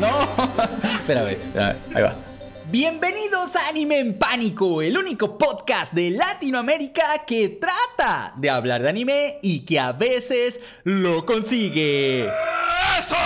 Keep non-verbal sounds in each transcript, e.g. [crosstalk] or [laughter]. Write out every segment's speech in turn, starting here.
No. [laughs] espera, espera, ahí va. Bienvenidos a Anime en Pánico, el único podcast de Latinoamérica que trata de hablar de anime y que a veces lo consigue. ¡Eso!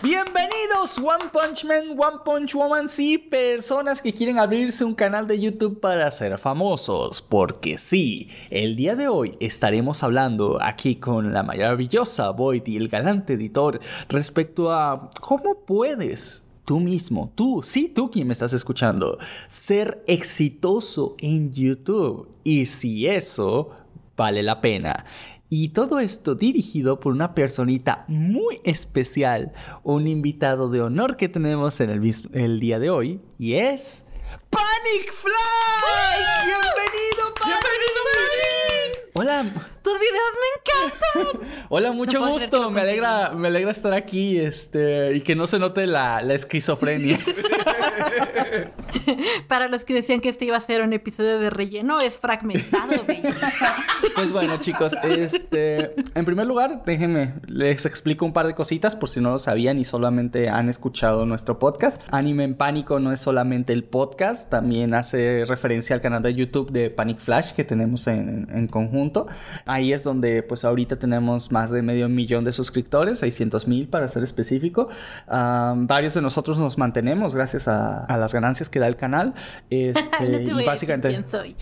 Bienvenidos One Punch Man, One Punch Woman, sí, personas que quieren abrirse un canal de YouTube para ser famosos, porque sí, el día de hoy estaremos hablando aquí con la maravillosa Void y el galante editor respecto a cómo puedes tú mismo, tú, sí, tú quien me estás escuchando, ser exitoso en YouTube y si eso vale la pena. Y todo esto dirigido por una personita muy especial, un invitado de honor que tenemos en el, el día de hoy, y es Panic Flash. ¡Bienvenido, Panic! ¡Bienvenido, Hola. Tus videos me encantan. [laughs] Hola, mucho gusto. Me alegra, me alegra estar aquí, este, y que no se note la, la esquizofrenia. [laughs] [laughs] Para los que decían que este iba a ser un episodio de relleno, es fragmentado, Pues bueno, chicos, este, en primer lugar, déjenme, les explico un par de cositas por si no lo sabían y solamente han escuchado nuestro podcast. Anime en Pánico no es solamente el podcast, también hace referencia al canal de YouTube de Panic Flash que tenemos en, en conjunto. Ahí es donde, pues ahorita tenemos más de medio millón de suscriptores, 600 mil para ser específico. varios de nosotros nos mantenemos gracias a, a las ganancias que da el canal. [laughs] Este, y básicamente. quién soy.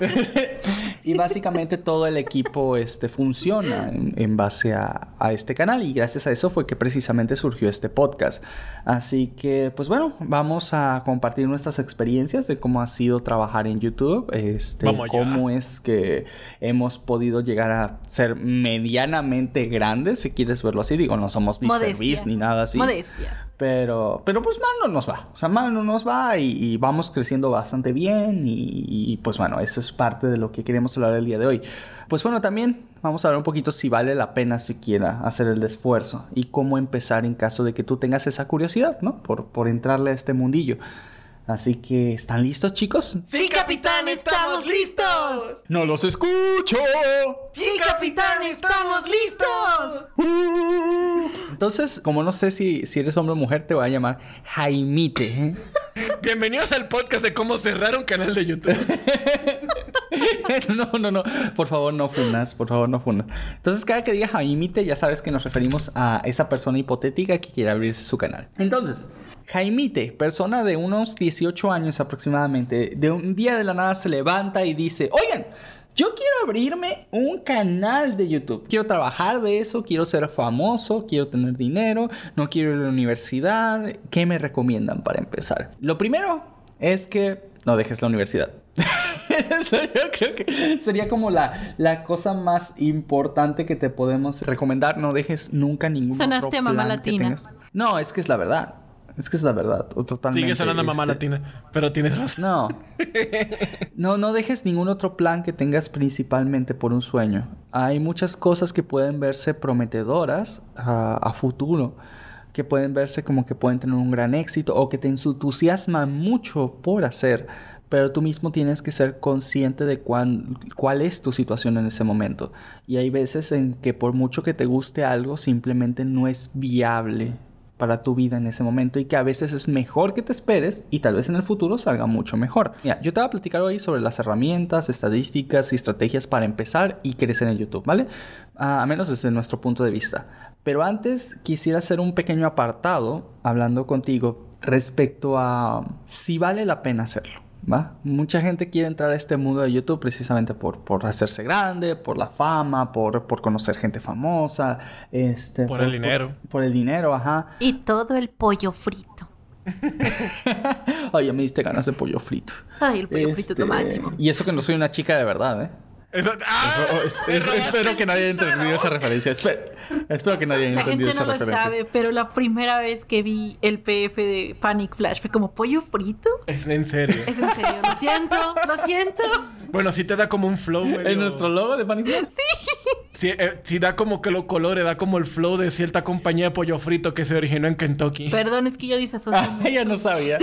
[laughs] y básicamente todo el equipo este, funciona en, base a, a, este canal. Y gracias a eso fue que precisamente surgió este podcast. Así que, pues bueno, vamos a compartir nuestras experiencias de cómo ha sido trabajar en YouTube. Este, cómo es que hemos podido llegar a ser medianamente grandes, si quieres verlo así. Digo, no somos Mr. Beast ni nada así. Modestia. Pero, pero pues mal no nos va. O sea, mal no nos va y, vamos creciendo bastante bien. Y, pues bueno, eso es parte de lo que queremos hablar el día de hoy. Pues bueno, también vamos a hablar un poquito si vale la pena siquiera hacer el esfuerzo y cómo empezar en caso de que tú tengas esa curiosidad, ¿no? Por, por entrarle a este mundillo. Así que, ¿están listos, chicos? ¡Sí, capitán! ¡Estamos listos! ¡No los escucho! ¡Sí, capitán! ¡Estamos listos! Entonces, como no sé si, si eres hombre o mujer, te voy a llamar Jaimite. ¿eh? [laughs] Bienvenidos al podcast de cómo cerrar un canal de YouTube. [laughs] no, no, no. Por favor, no funas. Por favor, no funas. Entonces, cada que diga Jaimite, ya sabes que nos referimos a esa persona hipotética que quiere abrirse su canal. Entonces, Jaimite, persona de unos 18 años aproximadamente, de un día de la nada se levanta y dice, oigan, yo quiero abrirme un canal de YouTube. Quiero trabajar de eso, quiero ser famoso, quiero tener dinero, no quiero ir a la universidad. ¿Qué me recomiendan para empezar? Lo primero es que no dejes la universidad. [laughs] Eso yo creo que sería como la, la cosa más importante que te podemos recomendar. No dejes nunca ningún Sonaste mamá latina. No, es que es la verdad. Es que es la verdad, totalmente. Sigue sonando mamá este, latina, pero tienes razón. No. [laughs] No, no dejes ningún otro plan que tengas principalmente por un sueño. Hay muchas cosas que pueden verse prometedoras a, futuro, que pueden verse como que pueden tener un gran éxito o que te entusiasman mucho por hacer, pero tú mismo tienes que ser consciente de cuál, cuál es tu situación en ese momento. Y hay veces en que por mucho que te guste algo, simplemente no es viable para tu vida en ese momento y que a veces es mejor que te esperes y tal vez en el futuro salga mucho mejor. Mira, yo te voy a platicar hoy sobre las herramientas, estadísticas y estrategias para empezar y crecer en YouTube, ¿vale? a menos desde nuestro punto de vista. Pero antes quisiera hacer un pequeño apartado hablando contigo respecto a si vale la pena hacerlo. Mucha gente quiere entrar a este mundo de YouTube precisamente por, por hacerse grande, por la fama, por, por conocer gente famosa, este, por, el dinero. Por, el dinero, ajá. Y todo el pollo frito. [laughs] Oye, me diste ganas de pollo frito. Ay, el pollo frito es lo este, máximo. Y eso que no soy una chica de verdad, ¿eh? ¡Ah! espero que nadie haya entendido esa referencia. Espero, que nadie haya entendido esa referencia. La gente no lo sabe, pero la primera vez que vi el PF de Panic Flash fue como pollo frito. Es en serio. Es en serio. Lo siento, lo siento. Bueno, sí te da como un flow. ¿En nuestro logo de Panic Flash? Sí. Sí, eh, sí da como que los colores, da como el flow de cierta compañía de pollo frito que se originó en Kentucky. Perdón, es que yo dice eso. Ah, [laughs] ya no sabía.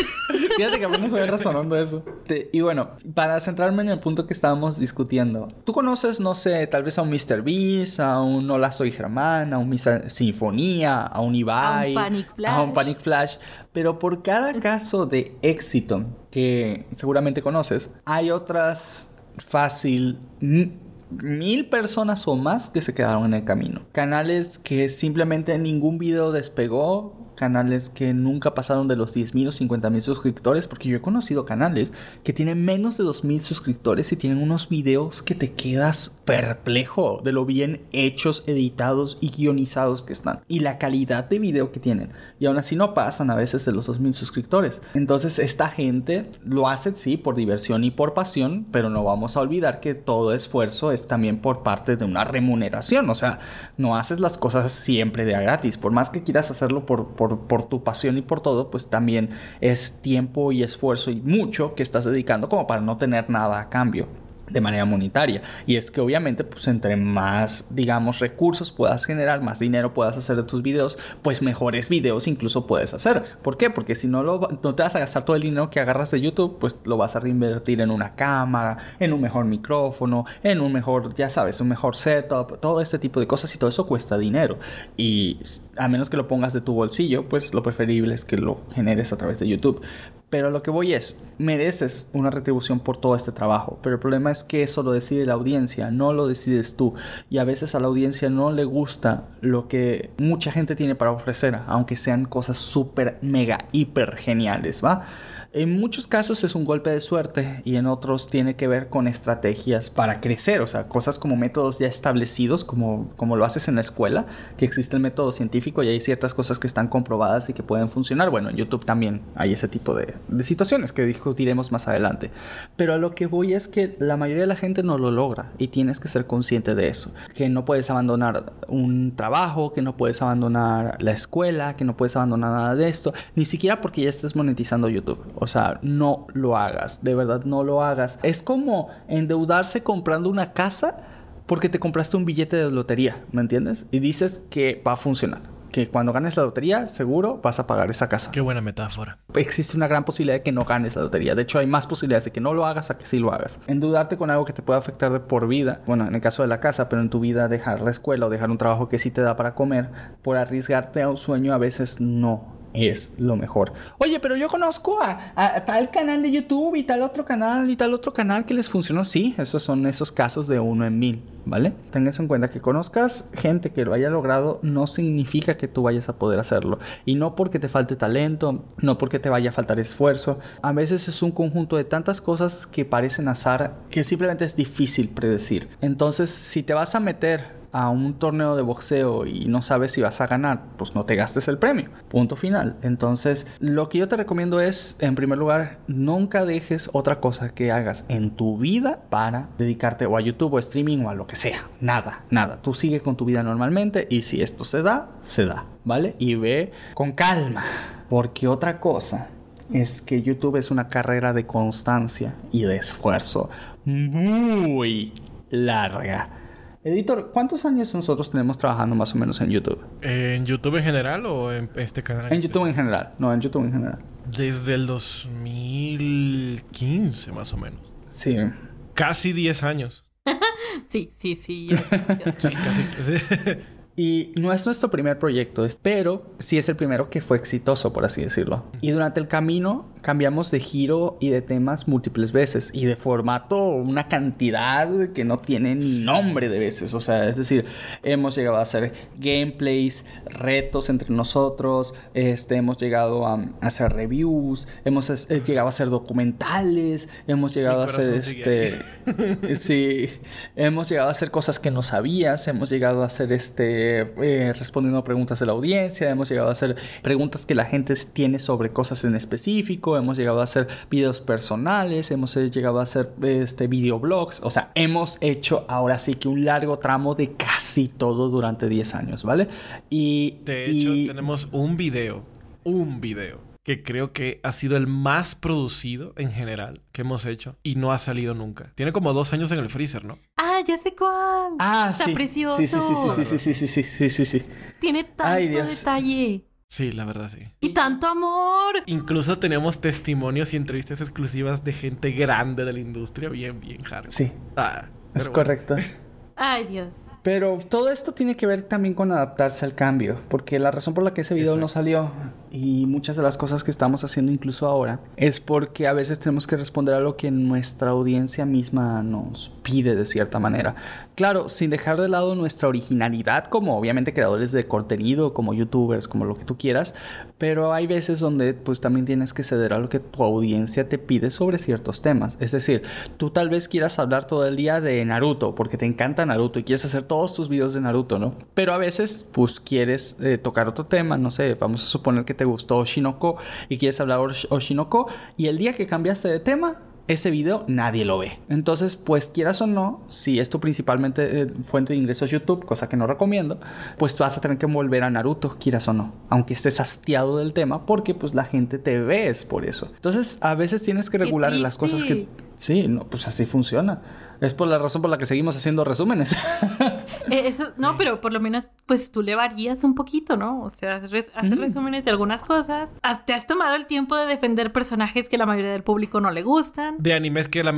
Fíjate que apenas voy razonando eso. Te- Y bueno, para centrarme en el punto que estábamos discutiendo, tú conoces, no sé, tal vez a un Mr. Beast, a un Hola Soy Germán, a un Misa Sinfonía, a un Ibai, Panic Flash. a un Panic Flash, pero por cada [laughs] caso de éxito que seguramente conoces, hay otras fácil mil personas o más que se quedaron en el camino. Canales que simplemente ningún video despegó. Canales que nunca pasaron de los 10.000 o 50.000 suscriptores. Porque yo he conocido canales que tienen menos de 2.000 suscriptores y tienen unos videos que te quedas perplejo de lo bien hechos, editados y guionizados que están. Y la calidad de video que tienen. Y aún así no pasan a veces de los 2.000 suscriptores. Entonces esta gente lo hace sí por diversión y por pasión. Pero no vamos a olvidar que todo esfuerzo es también por parte de una remuneración. O sea, no haces las cosas siempre de a gratis. Por más que quieras hacerlo por, por, por tu pasión y por todo, pues también es tiempo y esfuerzo y mucho que estás dedicando como para no tener nada a cambio de manera monetaria. Y es que obviamente, pues entre más, digamos, recursos puedas generar, más dinero puedas hacer de tus videos, pues mejores videos incluso puedes hacer. ¿Por qué? Porque si no, lo, no te vas a gastar todo el dinero que agarras de YouTube, pues lo vas a reinvertir en una cámara, en un mejor micrófono, en un mejor, ya sabes, un mejor setup, todo este tipo de cosas y todo eso cuesta dinero. Y a menos que lo pongas de tu bolsillo, pues lo preferible es que lo generes a través de YouTube. Pero lo que voy es, mereces una retribución por todo este trabajo, pero el problema es que eso lo decide la audiencia, no lo decides tú. Y a veces a la audiencia no le gusta lo que mucha gente tiene para ofrecer, aunque sean cosas súper, mega, hiper geniales, ¿va? En muchos casos es un golpe de suerte y en otros tiene que ver con estrategias para crecer, o sea, cosas como métodos ya establecidos, como, como lo haces en la escuela, que existe el método científico y hay ciertas cosas que están comprobadas y que pueden funcionar. Bueno, en YouTube también hay ese tipo de, de situaciones que discutiremos más adelante. Pero a lo que voy es que la mayoría de la gente no lo logra y tienes que ser consciente de eso. Que no puedes abandonar un trabajo, que no puedes abandonar la escuela, que no puedes abandonar nada de esto, ni siquiera porque ya estés monetizando YouTube. O sea, no lo hagas, de verdad no lo hagas. Es como endeudarse comprando una casa porque te compraste un billete de lotería, ¿me entiendes? Y dices que va a funcionar. Que cuando ganes la lotería, seguro vas a pagar esa casa Qué buena metáfora. existe una gran posibilidad de que no ganes la lotería. De hecho, hay más posibilidades de que no lo hagas a que sí lo hagas. Endeudarte con algo que te pueda afectar de por vida, bueno, en el caso de la casa, pero en tu vida dejar la escuela o dejar un trabajo que sí te da para comer, por arriesgarte a un sueño a veces no es lo mejor. Oye, pero yo conozco a, tal canal de YouTube y tal otro canal y tal otro canal que les funcionó. Sí, esos son esos casos de uno en mil, ¿vale? Tengas en cuenta que conozcas gente que lo haya logrado no significa que tú vayas a poder hacerlo. Y no porque te falte talento, no porque te vaya a faltar esfuerzo. A veces es un conjunto de tantas cosas que parecen azar que simplemente es difícil predecir. Entonces, si te vas a meter a un torneo de boxeo y no sabes si vas a ganar, pues no te gastes el premio. Punto final. Entonces, lo que yo te recomiendo es, en primer lugar, nunca dejes otra cosa que hagas en tu vida para dedicarte o a YouTube o a streaming o a lo que sea. Nada, nada. Tú sigue con tu vida normalmente y si esto se da, se da, ¿vale? Y ve con calma. Porque otra cosa es que YouTube es una carrera de constancia y de esfuerzo muy larga. Editor, ¿cuántos años nosotros tenemos trabajando más o menos en YouTube? ¿En YouTube en general o en este canal? En YouTube en general, no, en YouTube en general. Desde el 2015, más o menos. Sí. Casi 10 años. [laughs] Sí, sí, sí. yo- yo- [laughs] Sí, casi. [laughs] Y no es nuestro primer proyecto, pero sí es el primero que fue exitoso, por así decirlo. Y durante el camino cambiamos de giro y de temas múltiples veces y de formato una cantidad que no tiene nombre de veces. O sea, es decir, hemos llegado a hacer gameplays, retos entre nosotros, este, hemos llegado a, hacer reviews, hemos eh, llegado a hacer documentales, hemos llegado a hacer este... [laughs] Sí, hemos llegado a hacer cosas que no sabías, hemos llegado a hacer este, eh, respondiendo a preguntas de la audiencia, hemos llegado a hacer preguntas que la gente tiene sobre cosas en específico, hemos llegado a hacer videos personales, hemos eh, llegado a hacer este, videoblogs, o sea, hemos hecho ahora sí que un largo tramo de casi todo durante 10 años, ¿vale? Y, De hecho, y- tenemos un video, un video, que creo que ha sido el más producido en general que hemos hecho y no ha salido nunca. Tiene como dos años en el freezer, ¿no? Ah, ya sé cuál. Ah, Está sí. precioso. Sí, sí, sí, sí, sí, sí, sí, sí, sí, sí, sí. Tiene tanto Ay, detalle. Sí, la verdad sí. Y tanto amor. Incluso tenemos testimonios y entrevistas exclusivas de gente grande de la industria, bien, bien hard. Sí, Ah, es bueno. correcto. Ay, Dios. Pero todo esto tiene que ver también con adaptarse al cambio, porque la razón por la que ese video no salió y muchas de las cosas que estamos haciendo incluso ahora es porque a veces tenemos que responder a lo que nuestra audiencia misma nos pide de cierta manera. Claro, sin dejar de lado nuestra originalidad como obviamente creadores de contenido, como youtubers, como lo que tú quieras, pero hay veces donde pues también tienes que ceder a lo que tu audiencia te pide sobre ciertos temas. Es decir, tú tal vez quieras hablar todo el día de Naruto porque te encanta Naruto y quieres hacer todos tus videos de Naruto, ¿no? Pero a veces pues quieres eh, tocar otro tema, no sé, vamos a suponer que te gustó Oshinoko y quieres hablar Osh- Oshinoko y el día que cambiaste de tema ese video nadie lo ve. Entonces, pues quieras o no, si es tu principalmente eh, fuente de ingresos YouTube, cosa que no recomiendo, pues vas a tener que volver a Naruto, quieras o no, aunque estés hastiado del tema, porque pues la gente te ve por eso. Entonces, a veces tienes que regular las cosas que... Sí, no, pues así funciona. Es por la razón por la que seguimos haciendo resúmenes. [laughs] Eh, eso, No, pero por lo menos, pues tú le varías un poquito, ¿no? O sea, hacer hacer Mm. resúmenes de algunas cosas. Has- Te has tomado el tiempo de defender personajes que la mayoría del público no le gustan. De animes que a lo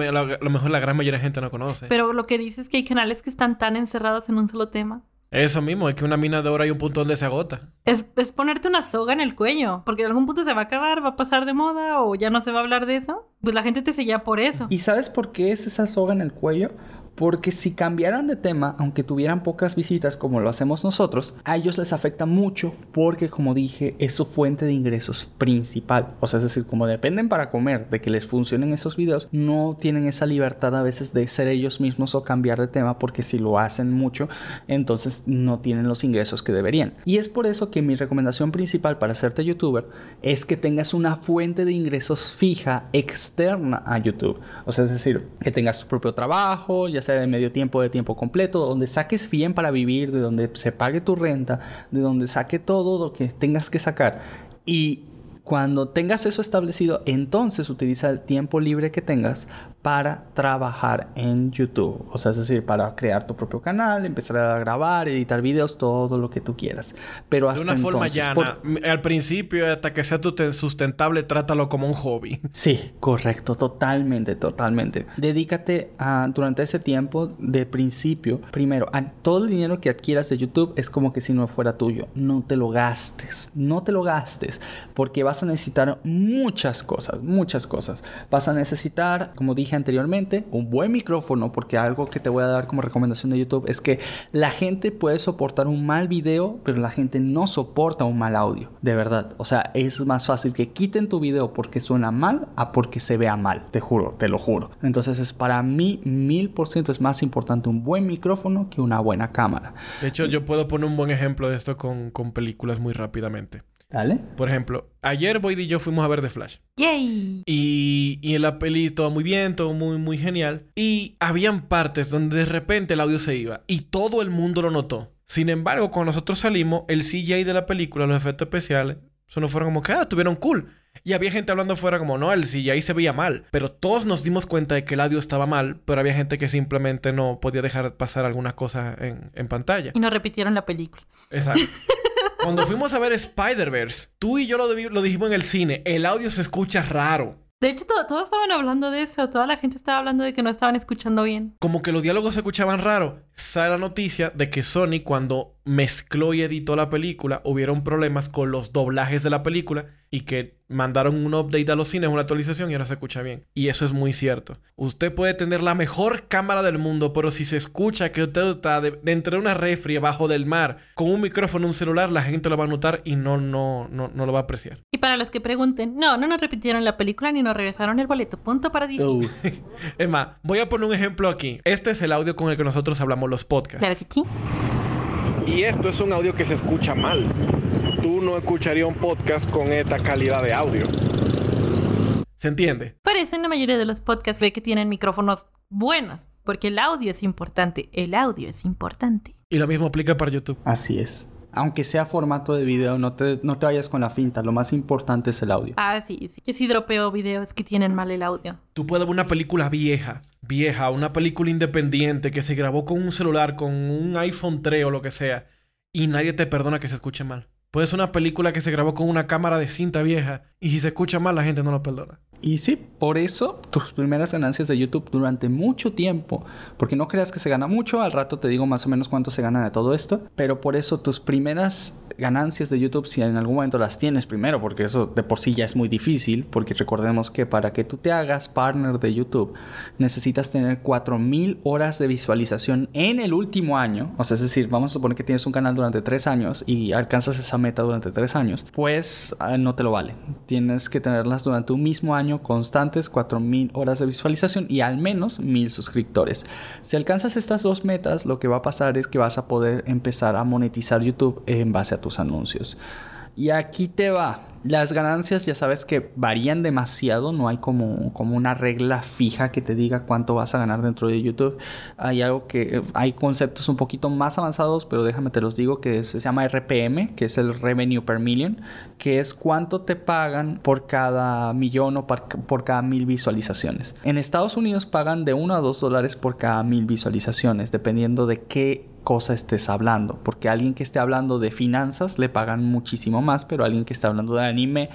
mejor la gran mayoría de gente no conoce. Pero lo que dices es que hay canales que están tan encerrados en un solo tema. Eso mismo, es que una mina de oro hay un punto donde se agota. Es, es ponerte una soga en el cuello, porque en algún punto se va a acabar, va a pasar de moda o ya no se va a hablar de eso. Pues la gente te seguía por eso. ¿Y sabes por qué es esa soga en el cuello? Porque si cambiaran de tema, aunque tuvieran pocas visitas como lo hacemos nosotros, a ellos les afecta mucho porque, como dije, es su fuente de ingresos principal. O sea, es decir, como dependen para comer de que les funcionen esos videos, no tienen esa libertad a veces de ser ellos mismos o cambiar de tema porque si lo hacen mucho, entonces no tienen los ingresos que deberían. Y es por eso que mi recomendación principal para hacerte youtuber es que tengas una fuente de ingresos fija externa a YouTube. O sea, es decir, que tengas tu propio trabajo, ya de medio tiempo de tiempo completo, donde saques bien para vivir, de donde se pague tu renta, de donde saque todo lo que tengas que sacar. Y cuando tengas eso establecido, entonces utiliza el tiempo libre que tengas para trabajar en YouTube. O sea, es decir, para crear tu propio canal, empezar a grabar, editar videos, todo lo que tú quieras. Pero De hasta una forma llana. por- Al principio, hasta que sea tu- sustentable, trátalo como un hobby. [laughs] Sí, correcto, totalmente, totalmente. Dedícate a, durante ese tiempo de principio, primero, a todo el dinero que adquieras de YouTube es como que si no fuera tuyo. No te lo gastes, no te lo gastes, porque vas a necesitar muchas cosas, muchas cosas. Vas a necesitar, como dije anteriormente, un buen micrófono, porque algo que te voy a dar como recomendación de YouTube es que la gente puede soportar un mal video, pero la gente no soporta un mal audio, de verdad. O sea, es más fácil que quiten tu video porque suena mal a porque se vea mal, te juro, te lo juro. Entonces es para mí mil por ciento es más importante un buen micrófono que una buena cámara. De hecho, yo puedo poner un buen ejemplo de esto con, con películas muy rápidamente. ¿Dale? Por ejemplo, ayer Boyd y yo fuimos a ver The Flash. ¡Yay! Y, y en la peli todo muy bien, todo muy, muy genial. Y habían partes donde de repente el audio se iba. Y todo el mundo lo notó. Sin embargo, cuando nosotros salimos, el CGI de la película, los efectos especiales, solo fueron como que, ah, tuvieron cool. Y había gente hablando afuera como, no, el CGI se veía mal. Pero todos nos dimos cuenta de que el audio estaba mal, pero había gente que simplemente no podía dejar pasar algunas cosas en, en pantalla. Y nos repitieron la película. Exacto. [laughs] Cuando fuimos a ver Spider-Verse, tú y yo lo, dijimos en el cine, el audio se escucha raro. De hecho, to- todos estaban hablando de eso. Toda la gente estaba hablando de que no estaban escuchando bien. Como que los diálogos se escuchaban raro. Sale la noticia de que Sony cuando mezcló y editó la película hubieron problemas con los doblajes de la película y que mandaron un update a los cines, una actualización y ahora se escucha bien. Y eso es muy cierto. Usted puede tener la mejor cámara del mundo, pero si se escucha que usted está de, dentro de una refri abajo del mar con un micrófono, un celular, la gente lo va a notar y no, no, no, no lo va a apreciar. Y para los que pregunten, no, no nos repitieron la película ni nos regresaron el boleto. Punto para DC. Uh, [laughs] Es más, voy a poner un ejemplo aquí. Este es el audio con el que nosotros hablamos los podcasts. Claro que sí. Y esto es un audio que se escucha mal. Tú no escucharías un podcast con esta calidad de audio. ¿Se entiende? Por eso en la mayoría de los podcasts ve que tienen micrófonos buenos. Porque el audio es importante. El audio es importante. Y lo mismo aplica para YouTube. así es. Aunque sea formato de video, no te, no te vayas con la finta. Lo más importante es el audio. Ah, sí, sí. Yo sí dropeo videos que tienen mal el audio. Tú puedes ver una película vieja vieja, una película independiente que se grabó con un celular, con un iPhone 3 o lo que sea, y nadie te perdona que se escuche mal. Puede una película que se grabó con una cámara de cinta vieja y si se escucha mal la gente no lo perdona. Y sí, por eso tus primeras ganancias de YouTube durante mucho tiempo, porque no creas que se gana mucho, al rato te digo más o menos cuánto se gana de todo esto, pero por eso tus primeras ganancias de YouTube, si en algún momento las tienes primero, porque eso de por sí ya es muy difícil, porque recordemos que para que tú te hagas partner de YouTube, necesitas tener 4000 horas de visualización en el último año, o sea, es decir, vamos a suponer que tienes un canal durante 3 años y alcanzas esa meta durante 3 años, pues ah, no te lo vale. Tienes que tenerlas durante un mismo año constantes, 4000 horas de visualización y al menos 1000 suscriptores. Si alcanzas estas dos metas, lo que va a pasar es que vas a poder empezar a monetizar YouTube en base a anuncios. Y aquí te va. Las ganancias ya sabes que varían demasiado, no hay como, como una regla fija que te diga cuánto vas a ganar dentro de YouTube. Hay algo que hay conceptos un poquito más avanzados, pero déjame te los digo que se llama RPM, que es el revenue per million, que es cuánto te pagan por cada millón o por, por cada mil visualizaciones. En Estados Unidos pagan de 1 a 2 dólares por cada mil visualizaciones, dependiendo de qué cosa estés hablando. Porque alguien que esté hablando de finanzas le pagan muchísimo más, pero alguien que esté hablando de anime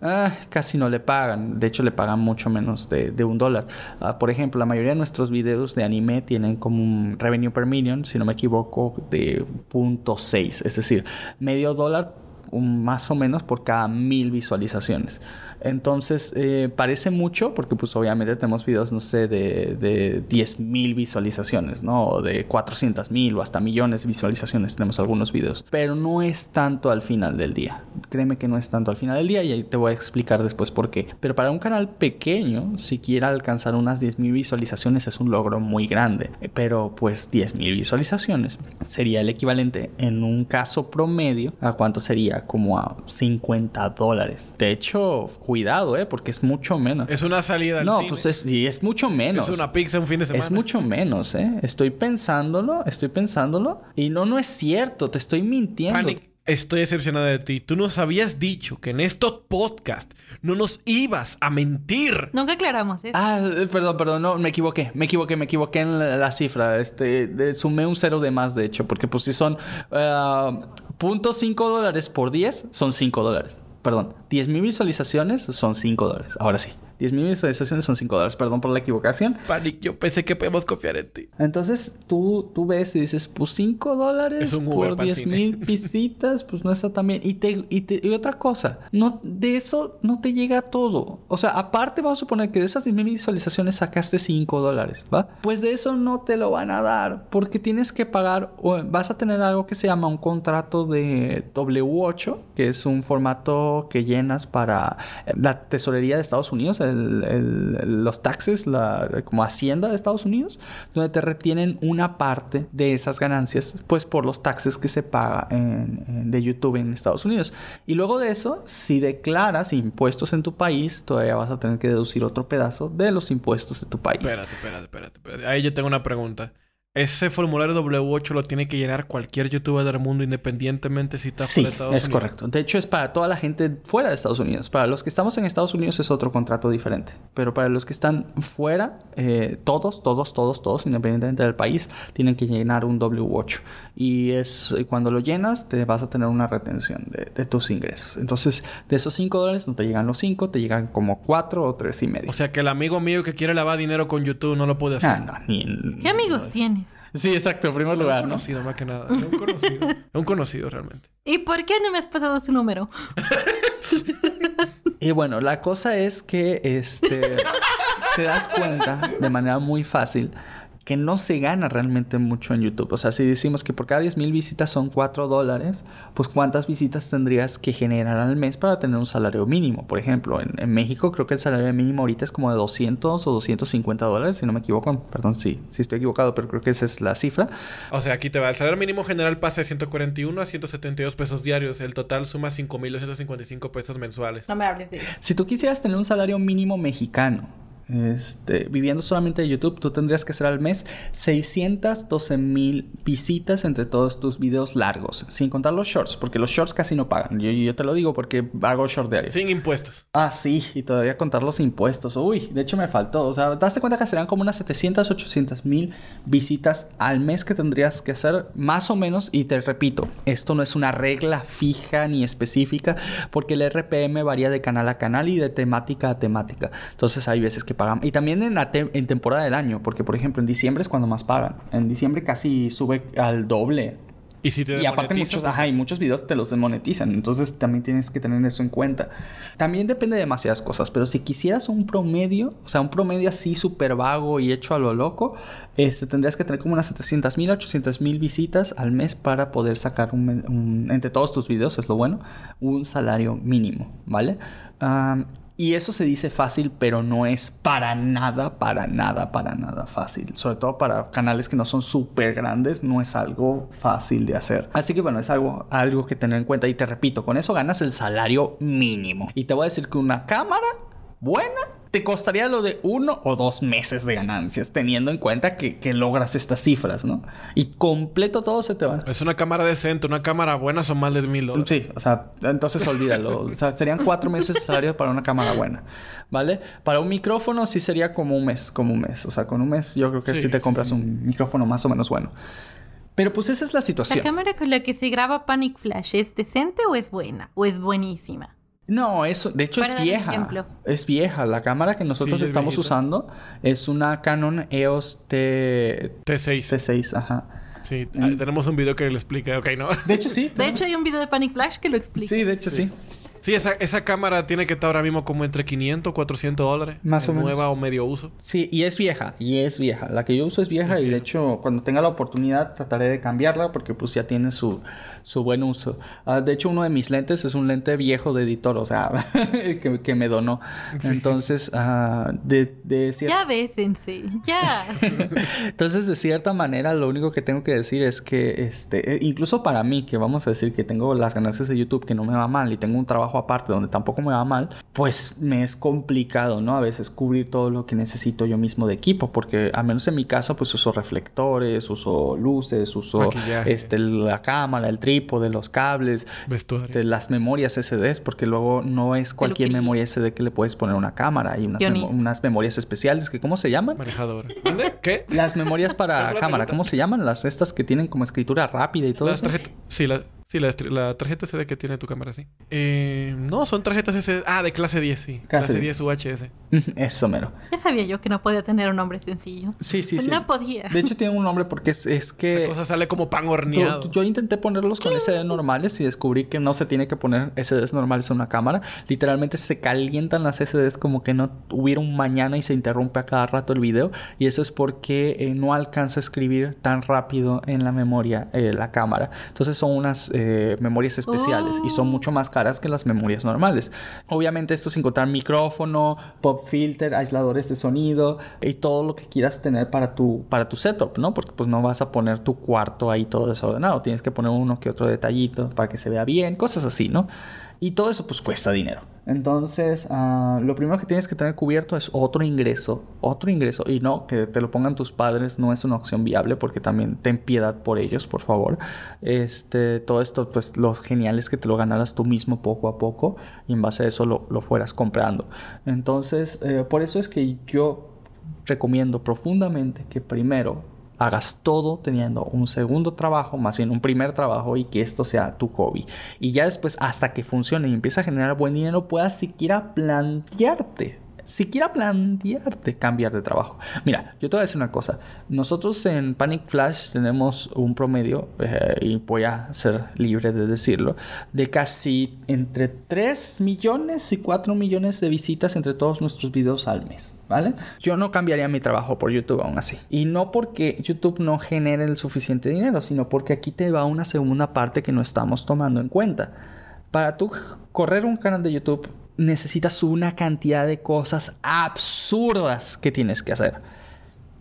ah, casi no le pagan. De hecho, le pagan mucho menos de, un dólar. Ah, por ejemplo, la mayoría de nuestros videos de anime tienen como un revenue per million, si no me equivoco, de 0.6. Es decir, medio dólar más o menos por cada mil visualizaciones. Entonces, eh, parece mucho porque pues obviamente tenemos videos, no sé, de, de 10 mil visualizaciones, ¿no? O de 400 mil o hasta millones de visualizaciones tenemos algunos videos. Pero no es tanto al final del día. Créeme que no es tanto al final del día y ahí te voy a explicar después por qué. Pero para un canal pequeño, si quiera alcanzar unas 10 mil visualizaciones es un logro muy grande. Pero pues 10 mil visualizaciones sería el equivalente en un caso promedio a cuánto sería como a 50 dólares. De hecho, cuidado, ¿eh? Porque es mucho menos. Es una salida al no, cine. pues es, y es mucho menos. Es una pizza un fin de semana. Es mucho menos, ¿eh? Estoy pensándolo, estoy pensándolo. Y no, no es cierto, te estoy mintiendo. Panic, estoy decepcionado de ti. Tú nos habías dicho que en estos podcasts no nos ibas a mentir. Nunca aclaramos eso. Ah, eh, perdón, perdón, no, me equivoqué, me equivoqué, me equivoqué en la, la cifra. Este, de- sumé un cero de más, de hecho, porque pues si son ah, punto .5 dólares por 10, son 5 dólares. Perdón, 10 mil visualizaciones son 5 dólares. Ahora sí, 10 mil visualizaciones son 5 dólares. Perdón por la equivocación. Panic, yo pensé que podemos confiar en ti. Entonces tú, tú ves y dices, pues 5 dólares por pa'l 10 cine. mil [laughs] visitas, pues no está tan bien. Y, te, y, te- y otra cosa, no, de eso no te llega todo. O sea, aparte vamos a suponer que de esas 10 mil visualizaciones sacaste 5 dólares, ¿va? Pues de eso no te lo van a dar porque tienes que pagar, o vas a tener algo que se llama un contrato de W8, que es un formato que llenas para la tesorería de Estados Unidos, el- los taxes, la, como Hacienda de Estados Unidos, donde te retienen una parte de esas ganancias, pues por los taxes que se paga en- en- de YouTube en Estados Unidos. Y luego de eso, si declaras impuestos en tu país, todavía vas a tener que deducir otro pedazo de los impuestos de tu país. Espérate, espérate, espérate, espérate. Ahí yo tengo una pregunta. Ese formulario W8 lo tiene que llenar cualquier youtuber del mundo independientemente si está Sí, fuera de Estados es Unidos. correcto. De hecho, es para toda la gente fuera de Estados Unidos. Para los que estamos en Estados Unidos es otro contrato diferente. Pero para los que están fuera, eh, todos, todos, todos, todos, independientemente del país, tienen que llenar un W8. Y es eh, cuando lo llenas, te vas a tener una retención de, de tus ingresos. Entonces, de esos 5 dólares no te llegan los 5, te llegan como 4 o 3 y medio. O sea que el amigo mío que quiere lavar dinero con YouTube no lo puede hacer. ah, no, ni ¿Qué amigos tienes? Sí, exacto, en primer Es un lugar, ¿no? conocido más que nada. Un conocido. un conocido realmente. ¿Y por qué no me has pasado su número? [laughs] Y bueno, la cosa es que este te das cuenta de manera muy fácil que no se gana realmente mucho en YouTube. O sea, si decimos que por cada 10.000 visitas son 4 dólares, pues ¿cuántas visitas tendrías que generar al mes para tener un salario mínimo? Por ejemplo, en, en México creo que el salario mínimo ahorita es como de 200 o 250 dólares, si no me equivoco. Perdón, sí, sí estoy equivocado, pero creo que esa es la cifra. O sea, aquí te va. El salario mínimo general pasa de 141 a 172 pesos diarios. El total suma 5.255 pesos mensuales. No me hables de eso. Si tú quisieras tener un salario mínimo mexicano, Este, viviendo solamente de YouTube, tú tendrías que hacer al mes 612 mil visitas entre todos tus videos largos, sin contar los shorts, porque los shorts casi no pagan. Yo, yo te lo digo porque hago short diario. Sin impuestos. Ah, sí, y todavía contar los impuestos. Uy, de hecho me faltó. O sea, daste cuenta que serán como unas 700, 800 mil visitas al mes que tendrías que hacer, más o menos. Y te repito, esto no es una regla fija ni específica, porque el RPM varía de canal a canal y de temática a temática. Entonces hay veces que Y también en, la te- en temporada del año, porque por ejemplo en diciembre es cuando más pagan. En diciembre casi sube al doble. Y si te Y aparte muchos, ajá, y muchos videos te los desmonetizan, entonces también tienes que tener eso en cuenta. También depende de demasiadas cosas, pero si quisieras un promedio, o sea, un promedio así súper vago y hecho a lo loco, este, tendrías que tener como unas 700 mil, 800 mil visitas al mes para poder sacar un, entre todos tus videos, es lo bueno, un salario mínimo, ¿vale? Y eso se dice fácil, pero no es para nada, para nada, para nada fácil. Sobre todo para canales que no son súper grandes, no es algo fácil de hacer. Así que bueno, es algo, algo que tener en cuenta. Y te repito, con eso ganas el salario mínimo. Y te voy a decir que una cámara buena te costaría lo de uno o dos meses de ganancias, teniendo en cuenta que, que logras estas cifras, ¿no? Y completo todo se te va. Es una cámara decente, una cámara buena son más de mil dólares. Sí, o sea, entonces olvídalo. O sea, serían cuatro meses de salario para una cámara buena, ¿vale? Para un micrófono sí sería como un mes, como un mes. O sea, con un mes yo creo que sí, Sí, te compras sí. un micrófono más o menos bueno. Pero pues esa es la ¿La situación. cámara con la que se graba Panic Flash es decente o es buena? ¿O es buenísima? No, eso, de hecho es vieja. Es vieja. La cámara que nosotros Sí, es estamos viejita. usando es una Canon EOS T... T6. T6, ajá. Sí, ah, tenemos un video que le explica. Ok, no. De hecho sí. De hecho, hay un video de Panic Flash que lo explica. Sí, de hecho sí. Sí, esa, esa cámara tiene que estar ahora mismo como entre 500 400 dólares. Más o menos. Nueva o medio uso. Sí, y es vieja, y es vieja. La que yo uso es vieja y de hecho cuando tenga la oportunidad trataré de cambiarla porque pues ya tiene su, su buen uso. Ah, de hecho uno de mis lentes es un lente viejo de editor, o sea, [laughs] que, que me donó. Entonces, ah, de, de cierta... Ya bésense. Ya. [laughs] Entonces, de cierta manera, lo único que tengo que decir es que, este, eh, incluso para mí, que vamos a decir que tengo las ganancias de YouTube, que no me va mal, y tengo un trabajo aparte donde tampoco me va mal, pues me es complicado, ¿no? A veces cubrir todo lo que necesito yo mismo de equipo, porque al menos en mi caso, pues uso reflectores, uso luces, uso Maquillaje. este, la cámara, el trípode, los cables, de las memorias SDs, porque luego no es cualquier Peluquería. memoria SD que le puedes poner una cámara, hay unas, memorias especiales que, ¿cómo se llaman? Manejadora. ¿Dónde? ¿Qué? Las memorias para ¿Cuál fue la cámara, pregunta? ¿cómo se llaman? Las estas que tienen como escritura rápida y todo Las eso. tarjetas. Sí, la, sí la, la tarjeta SD que tiene tu cámara, sí. Eh, no, son tarjetas SD. Ah, de clase 10, sí. Clase Clase, 10. 10 UHS. Eso mero. Ya sabía yo que no podía tener un nombre sencillo. Sí, sí, sí. No podía. De hecho tiene un nombre porque es, es Esa que cosa sale como pan tú- horneado. tú- yo intenté ponerlos con SD normales y descubrí que no se tiene que poner SDs normales en una cámara. Literalmente se calientan las SDs como que no hubiera un mañana y se interrumpe a cada rato el video. Y eso es porque eh, no alcanza a escribir tan rápido en la memoria eh, la cámara. Entonces son unas eh, memorias especiales y son mucho más caras que las memorias normales. Obviamente esto sin contar micrófono, pop filter, aisladores de sonido y todo lo que quieras tener para tu, para tu setup, ¿no? Porque pues no vas a poner tu cuarto ahí todo desordenado. Tienes que poner uno que otro detallito para que se vea bien, cosas así, ¿no? Y todo eso pues cuesta dinero. Entonces, ah, lo primero que tienes que tener cubierto es otro ingreso, otro ingreso. Y no, que te lo pongan tus padres no es una opción viable porque también ten piedad por ellos, por favor. Este, todo esto, pues lo genial es que te lo ganaras tú mismo poco a poco y en base a eso lo, lo fueras comprando. Entonces, eh, por eso es que yo recomiendo profundamente que primero hagas todo teniendo un segundo trabajo, más bien un primer trabajo y que esto sea tu hobby. Y ya después, hasta que funcione y empiece a generar buen dinero, puedas siquiera plantearte. Siquiera plantearte cambiar de trabajo. Mira, yo te voy a decir una cosa. Nosotros en Panic Flash tenemos un promedio, eh, y voy a ser libre de decirlo, de casi entre 3 millones y 4 millones de visitas entre todos nuestros videos al mes. Yo no cambiaría mi trabajo por YouTube aún así. Y no porque YouTube no genere el suficiente dinero, sino porque aquí te va una segunda parte que no estamos tomando en cuenta. Para tú correr un canal de YouTube necesitas una cantidad de cosas absurdas que tienes que hacer.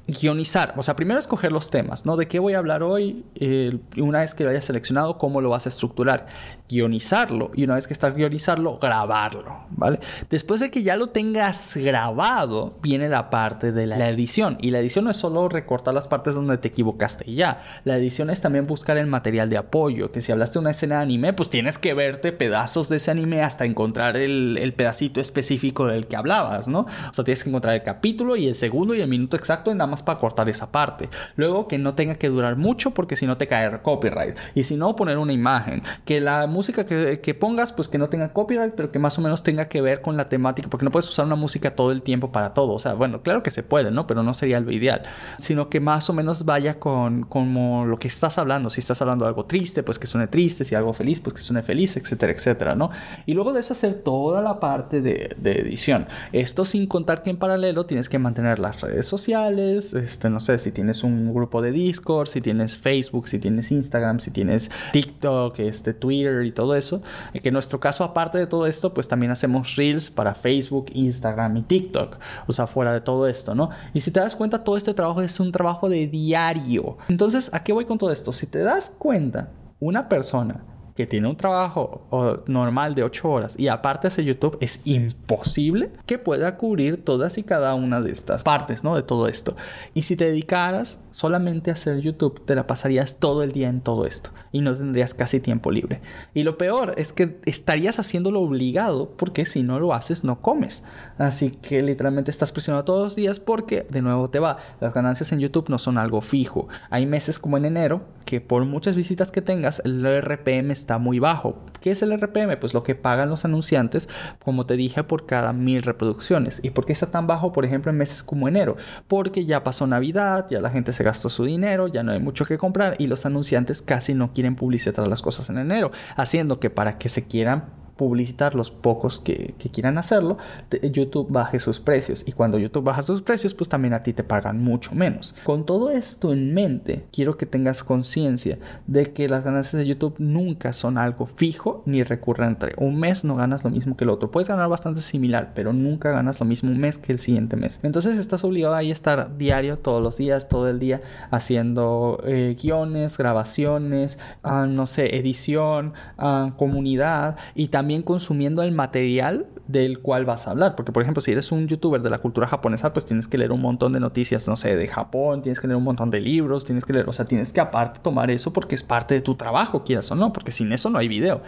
guionizar, o sea, primero escoger los temas, ¿no? ¿De qué voy a hablar hoy? Eh, una vez que lo hayas seleccionado, ¿cómo lo vas a estructurar? Guionizarlo y una vez que estás guionizarlo, grabarlo, ¿vale? Después de que ya lo tengas grabado, viene la parte de la edición y la edición no es solo recortar las partes donde te equivocaste y ya, la edición es también buscar el material de apoyo, que si hablaste de una escena de anime, pues tienes que verte pedazos de ese anime hasta encontrar el, el pedacito específico del que hablabas, ¿no? O sea, tienes que encontrar el capítulo y el segundo y el minuto exacto nada más para cortar esa parte. Luego que no tenga que durar mucho porque si no te cae copyright. Y si no, poner una imagen. Que la música que, pongas, pues que no tenga copyright, pero que más o menos tenga que ver con la temática. Porque no puedes usar una música todo el tiempo para todo. O sea, bueno, claro que se puede, ¿no? Pero no sería lo ideal. Sino que más o menos vaya con como lo que estás hablando. Si estás hablando de algo triste, pues que suene triste. Si algo feliz, pues que suene feliz, etcétera, etcétera, ¿no? Y luego de eso hacer toda la parte de, de edición. Esto sin contar que en paralelo tienes que mantener las redes sociales, este, no sé, si tienes un grupo de Discord, si tienes Facebook, si tienes Instagram, si tienes TikTok, este, Twitter y todo eso. Que en nuestro caso, aparte de todo esto, pues también hacemos Reels para Facebook, Instagram y TikTok. O sea, fuera de todo esto, ¿no? Y si te das cuenta, todo este trabajo es un trabajo de diario. Entonces, ¿a qué voy con todo esto? Si te das cuenta, una persona que tiene un trabajo normal de 8 horas y aparte hace YouTube, es imposible que pueda cubrir todas y cada una de estas partes, ¿no? De todo esto. Y si te dedicaras solamente hacer YouTube, te la pasarías todo el día en todo esto y no tendrías casi tiempo libre. Y lo peor es que estarías haciéndolo obligado porque si no lo haces no comes. Así que literalmente estás presionado todos los días porque de nuevo te va. Las ganancias en YouTube no son algo fijo. Hay meses como en enero que por muchas visitas que tengas el RPM está muy bajo. ¿Qué es el RPM? Pues lo que pagan los anunciantes, como te dije, por cada mil reproducciones. ¿Y por qué está tan bajo, por ejemplo, en meses como enero? Porque ya pasó Navidad, ya la gente se gastó su dinero, ya no hay mucho que comprar y los anunciantes casi no quieren publicitar las cosas en enero, haciendo que para que se quieran publicitar los pocos que, quieran hacerlo, YouTube baje sus precios. Y cuando YouTube baja sus precios, pues también a ti te pagan mucho menos. Con todo esto en mente, quiero que tengas conciencia de que las ganancias de YouTube nunca son algo fijo ni recurrente. Un mes no ganas lo mismo que el otro. Puedes ganar bastante similar, pero nunca ganas lo mismo un mes que el siguiente mes. Entonces estás obligado ahí a estar diario, todos los días, todo el día, haciendo eh, guiones, grabaciones, ah, no sé, edición, ah, comunidad y también también consumiendo el material del cual vas a hablar. Porque, por ejemplo, si eres un youtuber de la cultura japonesa, pues tienes que leer un montón de noticias, no sé, de Japón, tienes que leer un montón de libros, tienes que leer, o sea, tienes que aparte tomar eso porque es parte de tu trabajo, quieras o no, porque sin eso no hay video.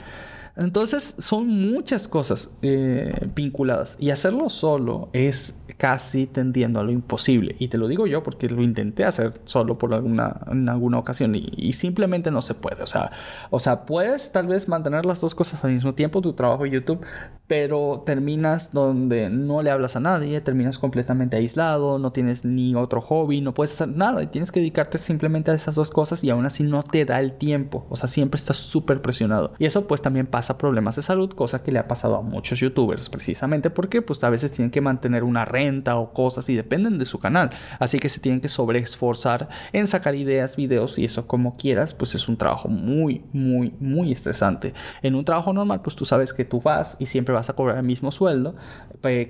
Entonces son muchas cosas eh, vinculadas y hacerlo solo es casi tendiendo a lo imposible. Y te lo digo yo porque lo intenté hacer solo por alguna, en alguna ocasión y, simplemente no se puede. O sea, o sea, puedes tal vez mantener las dos cosas al mismo tiempo, tu trabajo y YouTube, pero terminas donde no le hablas a nadie, terminas completamente aislado, no tienes ni otro hobby, no puedes hacer nada y tienes que dedicarte simplemente a esas dos cosas y aún así no te da el tiempo. O sea, siempre estás súper presionado. Y eso pues también pasa problemas de salud, cosa que le ha pasado a muchos youtubers, precisamente porque pues a veces tienen que mantener una renta o cosas y dependen de su canal, así que se tienen que sobreesforzar en sacar ideas, videos y eso como quieras, pues es un trabajo muy, muy, muy estresante. En un trabajo normal, pues tú sabes que tú vas y siempre vas a cobrar el mismo sueldo,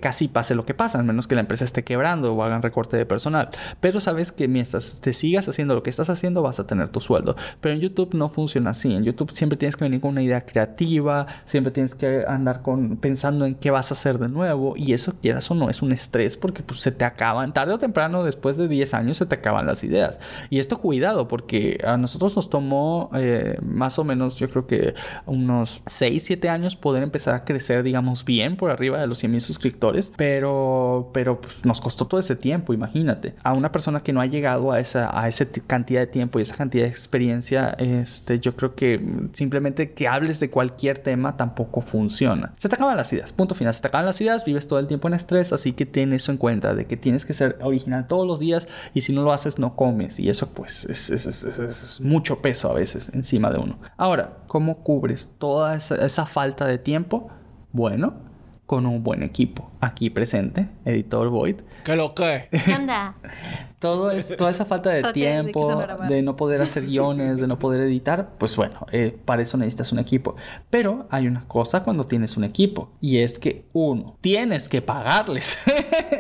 casi pase lo que pasa, al menos que la empresa esté quebrando o hagan recorte de personal, pero sabes que mientras te sigas haciendo lo que estás haciendo vas a tener tu sueldo, pero en YouTube no funciona así, en YouTube siempre tienes que venir con una idea creativa, siempre tienes que andar con, pensando en qué vas a hacer de nuevo y eso quieras o no es un estrés porque pues se te acaban, tarde o temprano después de 10 años se te acaban las ideas. Y esto cuidado porque a nosotros nos tomó eh, más o menos yo creo que unos 6, 7 años poder empezar a crecer digamos bien por arriba de los 100 mil suscriptores, pero, pero pues, nos costó todo ese tiempo, imagínate. A una persona que no ha llegado a esa, a esa cantidad de tiempo y esa cantidad de experiencia, este, yo creo que simplemente que hables de cualquier tema tampoco funciona. Se te acaban las ideas, punto final. Se te acaban las ideas, vives todo el tiempo en estrés, así que ten eso en cuenta, de que tienes que ser original todos los días y si no lo haces no comes y eso pues es, es, mucho peso a veces encima de uno. Ahora, ¿cómo cubres toda esa falta de tiempo? Bueno, con un buen equipo. Aquí presente, editor Void. ¿Qué lo que? ¿Qué onda? [laughs] Todo es, toda esa falta de tiempo, de, no poder hacer guiones, de no poder editar, pues bueno, eh, para eso necesitas un equipo. Pero hay una cosa cuando tienes un equipo y es que uno, tienes que pagarles. [laughs]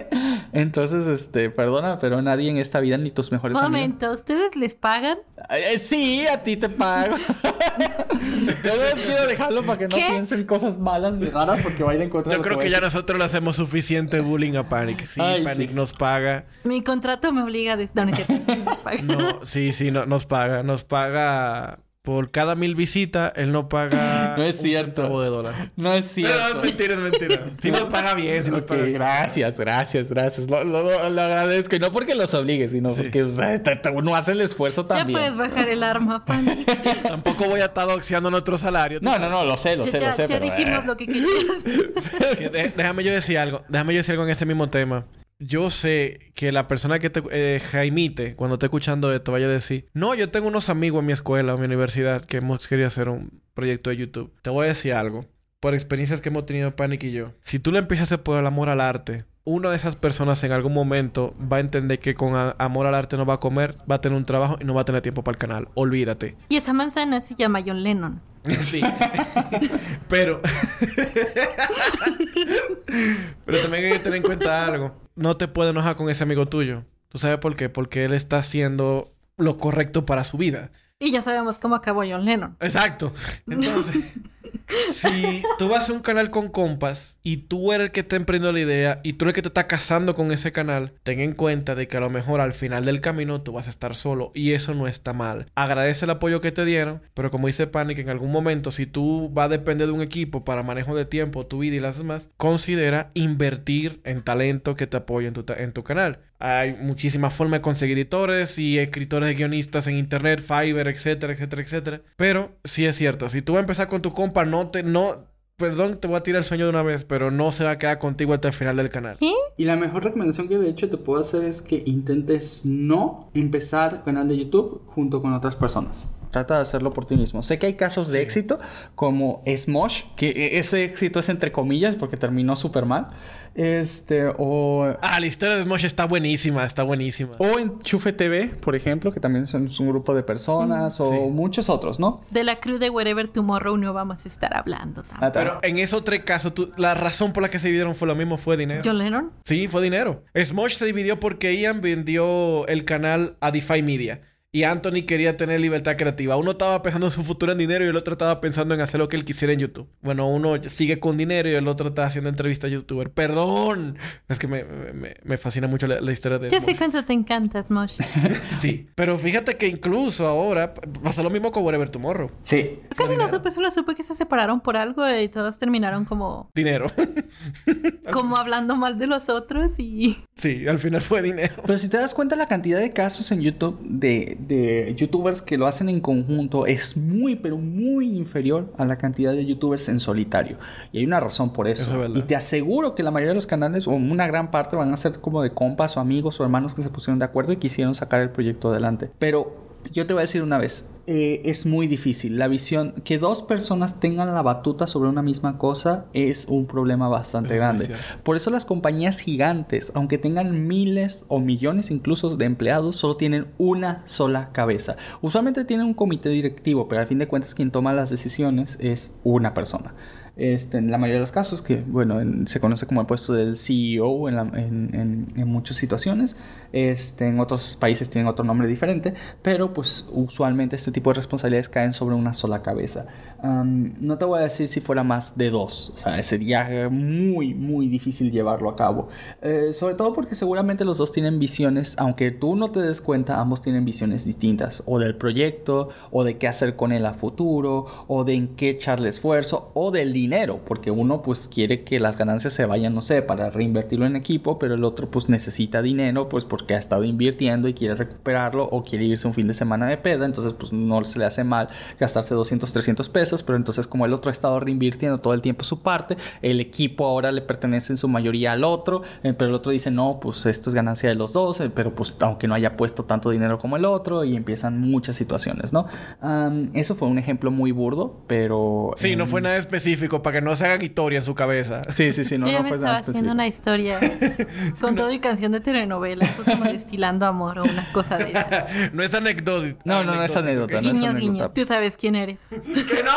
Entonces, este, perdona, pero nadie en esta vida ni tus mejores amigos. Momento, ¿ustedes les pagan? Eh, sí, a ti te pago. [laughs] Yo quiero dejarlo para que no ¿Qué? piensen cosas malas ni raras porque va a ir en contra de Yo creo que ya nosotros le hacemos suficiente bullying a Panic. Sí, Ay, Panic sí. nos paga. Mi contrato me obliga a... des- No, no. [laughs] No, sí, sí, no, nos paga. Nos paga por cada mil visitas, él no paga [laughs] No es un cierto. centavo de dólar. No es No, cierto. no, es mentira, es mentira. Sí nos paga bien, sí nos paga bien. gracias, gracias, gracias. Lo, lo- lo- lo agradezco. Y no porque los obligue, sino Sí. porque o sea, uno hace el esfuerzo Ya también. puedes bajar el arma, Pani. [laughs] Tampoco voy a estar doxeando nuestro salario. No, no, sabes. no, lo sé, lo Ya, sé, ya- lo sé. ya pero, dijimos eh, lo que querías. Que de- déjame yo decir algo. Déjame yo decir algo en ese mismo tema. Yo sé que la persona que te eh, Jaimite, cuando esté escuchando esto, vaya a decir: No, yo tengo unos amigos en mi escuela o mi universidad que hemos querido hacer un proyecto de YouTube. Te voy a decir algo. Por experiencias que hemos tenido Panic y yo. Si tú le empiezas a hacer por el amor al arte, una de esas personas en algún momento va a entender que con amor al arte no va a comer, va a tener un trabajo y no va a tener tiempo para el canal. Olvídate. Y esa manzana se llama John Lennon. [laughs] Sí. Pero. [laughs] Pero también hay que tener en cuenta algo. No te puedes enojar con ese amigo tuyo. ¿Tú sabes por qué? Porque él está haciendo lo correcto para su vida. Y ya sabemos cómo acabó John Lennon. Exacto. [laughs] Entonces, si tú vas a un canal con compas y tú eres el que está emprendiendo la idea y tú eres el que te está casando con ese canal, ten en cuenta de que a lo mejor al final del camino tú vas a estar solo y eso no está mal. Agradece el apoyo que te dieron, pero como dice Panic, en algún momento si tú vas a depender de un equipo para manejo de tiempo, tu vida y las demás, considera invertir en talento que te apoye en tu, en tu canal. Hay muchísimas formas de conseguir editores y escritores de guionistas en internet, Fiverr, etcétera, etcétera, etcétera. Pero sí es cierto, si tú vas a empezar con tu compa, no te, no, perdón, te voy a tirar el sueño de una vez, pero no se va a quedar contigo hasta el final del canal. ¿Qué? Y la mejor recomendación que de hecho te puedo hacer es que intentes no empezar canal de YouTube junto con otras personas. Trata de hacerlo por ti mismo. Sé que hay casos de éxito como Smosh, que e- ese éxito es entre comillas porque terminó súper mal. Este, o, Ah, la historia de Smosh está buenísima, está buenísima. o en Chufe TV, por ejemplo, que también son es un grupo de personas, o Sí. muchos otros, ¿no? De la crew de Wherever Tomorrow no vamos a estar hablando Ah, tampoco. Pero en esos tres casos, tú- la razón por la que se dividieron fue lo mismo, fue dinero. John Lennon. Sí, fue dinero. Smosh se dividió porque Ian vendió el canal a DeFi Media. Y Anthony quería tener libertad creativa. Uno estaba pensando en su futuro en dinero y el otro estaba pensando en hacer lo que él quisiera en YouTube. Bueno, uno sigue con dinero y el otro está haciendo entrevistas a youtuber. ¡Perdón! Es que me, me- me fascina mucho la, la historia de Ya sé cuánto te encanta, Smosh. [laughs] Sí. Pero fíjate que incluso ahora pasó lo mismo con Whatever Tomorrow. Sí. Casi no supe, solo supe que se separaron por algo y todos terminaron como, Dinero. [laughs] como hablando mal de los otros y... sí, al final fue dinero. Pero si te das cuenta, la cantidad de casos en YouTube de, de youtubers que lo hacen en conjunto es muy, pero muy inferior a la cantidad de youtubers en solitario. Y hay una razón por eso. Es y te aseguro que la mayoría de los canales, o una gran parte, van a ser como de compas o amigos o hermanos que se pusieron de acuerdo y quisieron sacar el proyecto adelante. Pero yo te voy a decir una vez, eh, es muy difícil. La visión, que dos personas tengan la batuta sobre una misma cosa es un problema bastante Es grande. cierto. Por eso las compañías gigantes, aunque tengan miles o millones incluso de empleados, solo tienen una sola cabeza. Usualmente tienen un comité directivo, pero al fin de cuentas quien toma las decisiones es una persona. Este, en la mayoría de los casos, que bueno, en- se conoce como el puesto del CEO en, la- en- en- en muchas situaciones, este, en otros países tienen otro nombre diferente, pero pues usualmente este tipo de responsabilidades caen sobre una sola cabeza. No te voy a decir si fuera más de dos, o sea, sería muy, muy difícil llevarlo a cabo. Eh, sobre todo porque seguramente los dos tienen visiones, aunque tú no te des cuenta, ambos tienen visiones distintas, o del proyecto, o de qué hacer con él a futuro, o de en qué echarle esfuerzo, o del dinero, porque uno pues quiere que las ganancias se vayan, no sé, para reinvertirlo en equipo, pero el otro pues necesita dinero, pues porque ha estado invirtiendo y quiere recuperarlo, o quiere irse un fin de semana de peda, entonces pues no se le hace mal gastarse 200, 300 pesos, pero entonces como el otro ha estado reinvirtiendo todo el tiempo su parte, el equipo ahora le pertenece en su mayoría al otro, eh, pero el otro dice, no, pues esto es ganancia de los dos, eh, pero pues aunque no haya puesto tanto dinero como el otro, y empiezan muchas situaciones, ¿no? Am, eso fue un ejemplo muy burdo, pero... Sí, no em, fue nada específico, para que no se hagan historia en su cabeza. Sí, sí, sí, no, Yo no me fue estaba nada haciendo una historia [laughs] con todo y canción de telenovela, como destilando amor o una cosa de esas. [laughs] no es anécdota. No, no, no es anécdota, no es Guiño, anécdota. guiño. Tú sabes quién eres. [laughs] ¡Que no!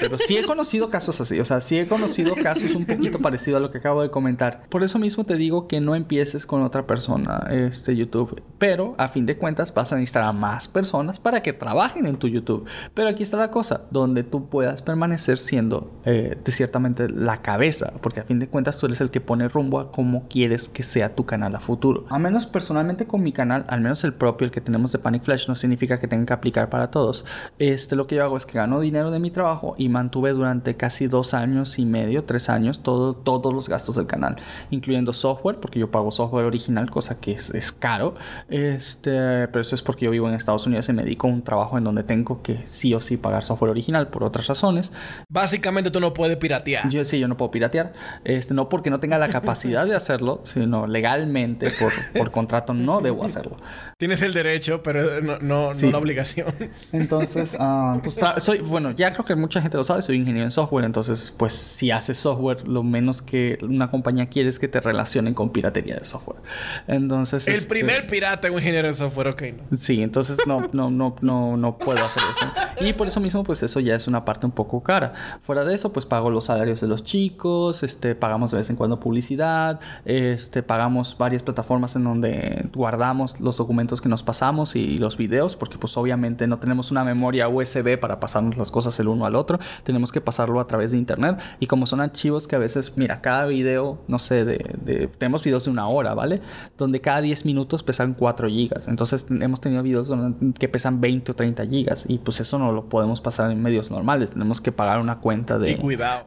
Pero sí he conocido casos así, o sea, sí he conocido casos un poquito parecido a lo que acabo de comentar. Por eso mismo te digo que no empieces con otra persona, este YouTube. Pero a fin de cuentas vas a necesitar a más personas para que trabajen en tu YouTube. Pero aquí está la cosa, donde tú puedas permanecer siendo eh, ciertamente la cabeza, porque a fin de cuentas tú eres el que pone rumbo a cómo quieres que sea tu canal a futuro. A menos personalmente con mi canal, al menos el propio, el que tenemos de Panic Flash, no significa que tenga que aplicar para todos. Este, lo que yo hago es que gano dinero de mi trabajo y mantuve durante casi dos años y medio, tres años, todo, todos los gastos del canal, incluyendo software, porque yo pago software original, cosa que es, es caro. Este, pero eso es porque yo vivo en Estados Unidos y me dedico a un trabajo en donde tengo que sí o sí pagar software original por otras razones. Básicamente tú no puedes piratear. Yo sí, yo no puedo piratear. Este, no porque no tenga la capacidad de hacerlo, sino legalmente, por, por [laughs] contrato, no debo hacerlo. [laughs] Tienes el derecho, pero no, no, Sí. no la obligación. [laughs] Entonces, ah, pues soy, bueno, ya creo que mucha gente lo sabe, soy ingeniero en software, entonces, pues si haces software, lo menos que una compañía quiere es que te relacionen con piratería de software. Entonces, el este, primer pirata es un ingeniero de software, ok, no. Sí, entonces no, no, no, no, no puedo hacer eso. Y por eso mismo, pues eso ya es una parte un poco cara. Fuera de eso, pues pago los salarios de los chicos, este, pagamos de vez en cuando publicidad, este, pagamos varias plataformas en donde guardamos los documentos que nos pasamos y los videos, porque pues obviamente no tenemos una memoria USB para pasarnos las cosas el uno al otro, tenemos que pasarlo a través de internet. Y como son archivos que a veces, mira, cada video, no sé, de, de- tenemos videos de una hora, ¿vale? Donde cada 10 minutos pesan 4 gigas. Entonces hemos tenido videos donde- que pesan 20 o 30 gigas. Y pues eso no lo podemos pasar en medios normales. Tenemos que pagar una cuenta de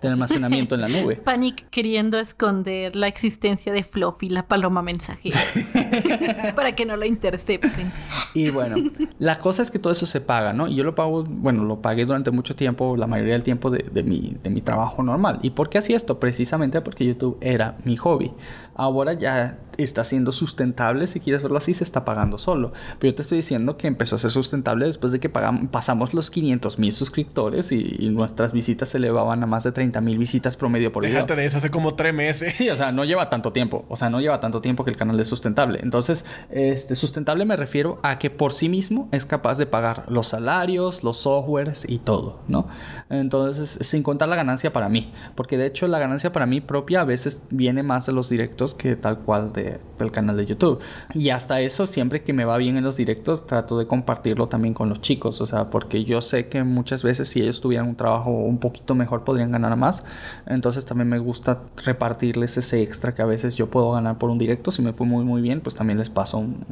almacenamiento en la nube. [laughs] Panic queriendo esconder la existencia de Fluffy, la paloma mensajera, [laughs] [laughs] para que no la intercepten. Y bueno, la cosa es que todo eso se paga, ¿no? Y yo lo pago, bueno, lo pagué durante mucho tiempo, la mayoría del tiempo de, de mi, de mi trabajo normal. ¿Y por qué hacía esto? Precisamente porque YouTube era mi hobby. Ahora ya está siendo sustentable, si quieres verlo así, se está pagando solo. Pero yo te estoy diciendo que empezó a ser sustentable después de que pagam- pasamos los 500 mil suscriptores y, y nuestras visitas se elevaban a más de 30 mil visitas promedio por video. Déjate de eso, hace como tres meses. Sí, o sea, no lleva tanto tiempo. O sea, no lleva tanto tiempo que el canal es sustentable. Entonces, este, sustentable me refiero a que por sí mismo es capaz de pagar los salarios, los softwares y todo, ¿no? Entonces, sin contar la ganancia para mí. Porque de hecho, la ganancia para mí propia a veces viene más de los directos que tal cual de, del canal de YouTube. Y hasta eso, siempre que me va bien en los directos, trato de compartirlo también con los chicos. O sea, porque yo sé que muchas veces si ellos tuvieran un trabajo un poquito mejor podrían ganar más. Entonces también me gusta repartirles ese extra que a veces yo puedo ganar por un directo. Si me fue muy muy bien, pues también les paso un,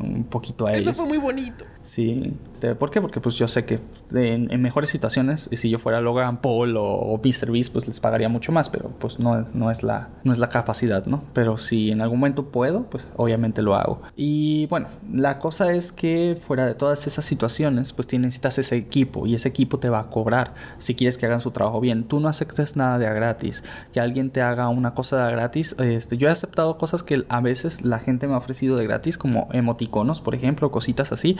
un- poquito a Eso ellos. fue muy bonito. Sí. Este, ¿Por qué? Porque pues yo sé que en, en mejores situaciones, y si yo fuera Logan Paul o, o Mr. Beast, pues les pagaría mucho más, pero pues no, no, es la, no es la capacidad, ¿no? Pero si en algún momento puedo, pues obviamente lo hago. Y bueno, la cosa es que fuera de todas esas situaciones, pues necesitas ese equipo y ese equipo te va a cobrar si quieres que hagan su trabajo bien. Tú no aceptes nada de a gratis. Que alguien te haga una cosa de a gratis. Este, yo he aceptado cosas que a veces la gente me ha ofrecido de gratis, como emoticonos, por ejemplo, cositas así.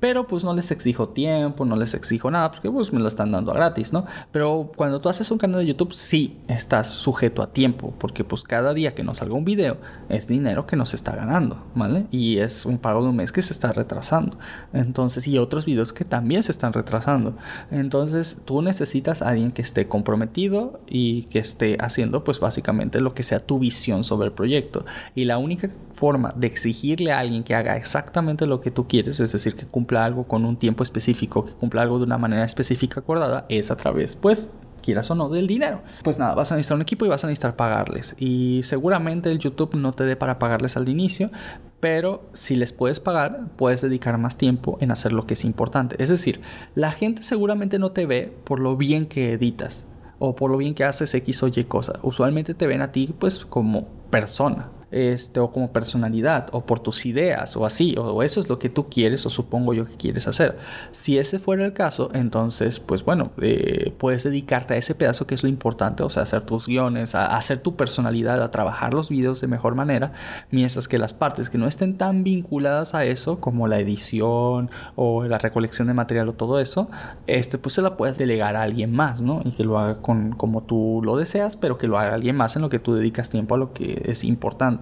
Pero pues no les exijo tiempo, no les exijo nada, porque pues me lo están dando a gratis, ¿no? Pero cuando tú haces un canal de YouTube, sí estás sujeto a tiempo, porque pues cada día que nos un video es dinero que nos está ganando, ¿vale? Y es un pago de un mes que se está retrasando. Entonces, y otros videos que también se están retrasando. Entonces, tú necesitas a alguien que esté comprometido y que esté haciendo, pues básicamente lo que sea tu visión sobre el proyecto. Y la única forma de exigirle a alguien que haga exactamente lo que tú quieres, es decir, que cumpla algo con un tiempo específico, que cumpla algo de una manera específica acordada, es a través, pues, quieras o no, del dinero. Pues nada, vas a necesitar un equipo y vas a necesitar pagarles. Y seguramente el YouTube no te dé para pagarles al inicio, pero si les puedes pagar, puedes dedicar más tiempo en hacer lo que es importante. Es decir, la gente seguramente no te ve por lo bien que editas o por lo bien que haces X o Y cosa. Usualmente te ven a ti pues como persona. Este, o como personalidad, o por tus ideas, o así, o eso es lo que tú quieres, o supongo yo que quieres hacer. Si ese fuera el caso, entonces, pues bueno, eh, puedes dedicarte a ese pedazo que es lo importante, o sea, hacer tus guiones, a, hacer tu personalidad, a trabajar los videos de mejor manera, mientras que las partes que no estén tan vinculadas a eso, como la edición o la recolección de material o todo eso, este, pues se la puedes delegar a alguien más, ¿no? Y que lo haga con como tú lo deseas, pero que lo haga alguien más en lo que tú dedicas tiempo a lo que es importante.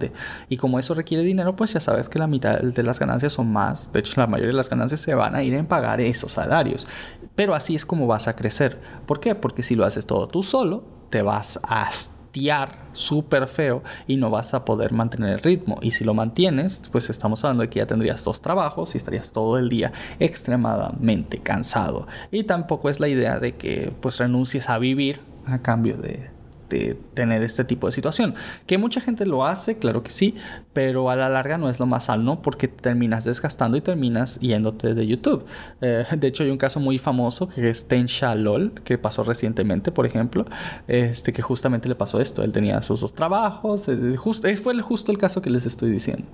Y como eso requiere dinero, pues ya sabes que la mitad de las ganancias son más. De hecho, la mayoría de las ganancias se van a ir en pagar esos salarios. Pero así es como vas a crecer. ¿Por qué? Porque si lo haces todo tú solo, te vas a hastiar súper feo y no vas a poder mantener el ritmo. Y si lo mantienes, pues estamos hablando de que ya tendrías dos trabajos y estarías todo el día extremadamente cansado. Y tampoco es la idea de que pues renuncies a vivir a cambio de, de tener este tipo de situación. Que mucha gente lo hace, claro que sí, pero a la larga no es lo más sano porque terminas desgastando y terminas yéndote de YouTube. Eh, de hecho, hay un caso muy famoso que es Tensha LOL, que pasó recientemente, por ejemplo, este que justamente le pasó esto. Él tenía sus dos trabajos, eh, justo, fue justo el caso que les estoy diciendo.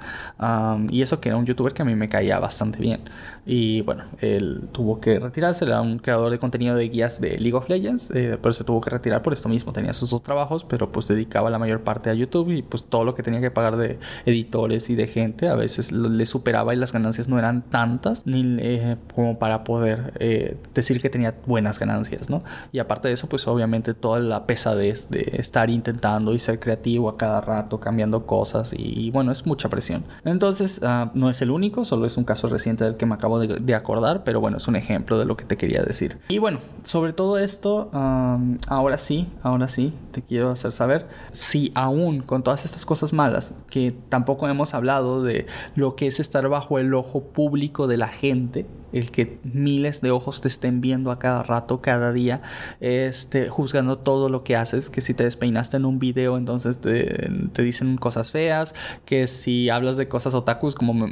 y eso que era un youtuber que a mí me caía bastante bien. Y bueno, él tuvo que retirarse, era un creador de contenido de guías de League of Legends, eh, pero se tuvo que retirar por esto mismo. Tenía sus dos trabajos, pero pues dedicaba la mayor parte a YouTube y pues todo lo que tenía que pagar de editores y de gente a veces le superaba y las ganancias no eran tantas ni eh, como para poder eh, decir que tenía buenas ganancias, ¿no? Y aparte de eso, pues obviamente toda la pesadez de estar intentando y ser creativo a cada rato, cambiando cosas y, bueno, es mucha presión. Entonces, ah, no es el único, solo es un caso reciente del que me acabo de, acordar, pero bueno, es un ejemplo de lo que te quería decir. Y bueno, sobre todo esto, ahora sí, ahora sí, te quiero hacer saber si aún con todas estas cosas malas, que tampoco hemos hablado de lo que es estar bajo el ojo público de la gente, el que miles de ojos te estén viendo a cada rato, cada día, este, juzgando todo lo que haces, que si te despeinaste en un video, entonces te, dicen cosas feas, que si hablas de cosas otakus, como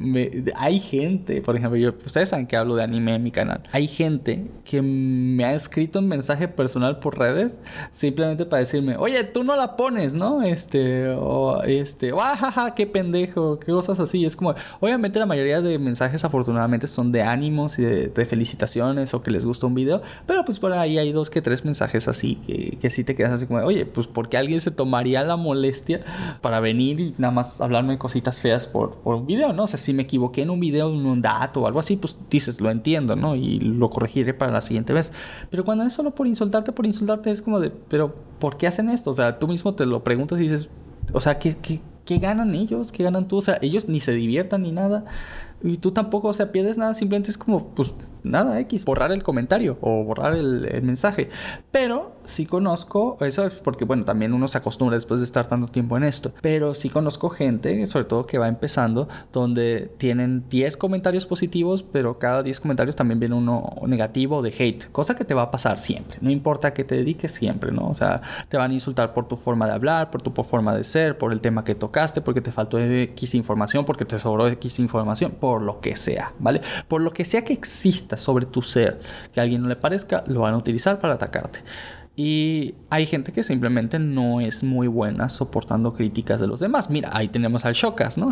hay gente, por ejemplo, yo, ustedes saben que hablo de anime en mi canal, hay gente que me ha escrito un mensaje personal por redes simplemente para decirme, oye, tú no la pones, ¿no? Este, o este, o ah, qué pendejo, qué cosas así. Es como, obviamente la mayoría de mensajes afortunadamente son de ánimos de, felicitaciones o que les gusta un video, pero pues por ahí hay dos que tres mensajes así que, que sí te quedas así como, oye, pues porque alguien se tomaría la molestia para venir y nada más hablarme cositas feas por, por un video, ¿no? O sea, si me equivoqué en un video, en un dato o algo así, pues dices, lo entiendo, ¿no? Y lo corregiré para la siguiente vez. Pero cuando es solo por insultarte, por insultarte, es como de, pero ¿por qué hacen esto? O sea, tú mismo te lo preguntas y dices, o sea, ¿qué, qué, qué ganan ellos? ¿Qué ganan tú? O sea, ellos ni se diviertan ni nada. Y tú tampoco, o sea, pierdes nada, simplemente es como, pues, nada, X, borrar el comentario o borrar el, mensaje. Pero sí conozco, eso es porque, bueno, también uno se acostumbra después de estar tanto tiempo en esto, pero sí conozco gente, sobre todo que va empezando, donde tienen 10 comentarios positivos, pero cada 10 comentarios también viene uno negativo de hate, cosa que te va a pasar siempre, no importa que te dediques siempre, ¿no? O sea, te van a insultar por tu forma de hablar, por tu forma de ser, por el tema que tocaste, porque te faltó X información, porque te sobró X información, por lo que sea, ¿vale? Por lo que sea que exista sobre tu ser que a alguien no le parezca, lo van a utilizar para atacarte. Y hay gente que simplemente no es muy buena soportando críticas de los demás. Mira, ahí tenemos al Shokas, ¿no?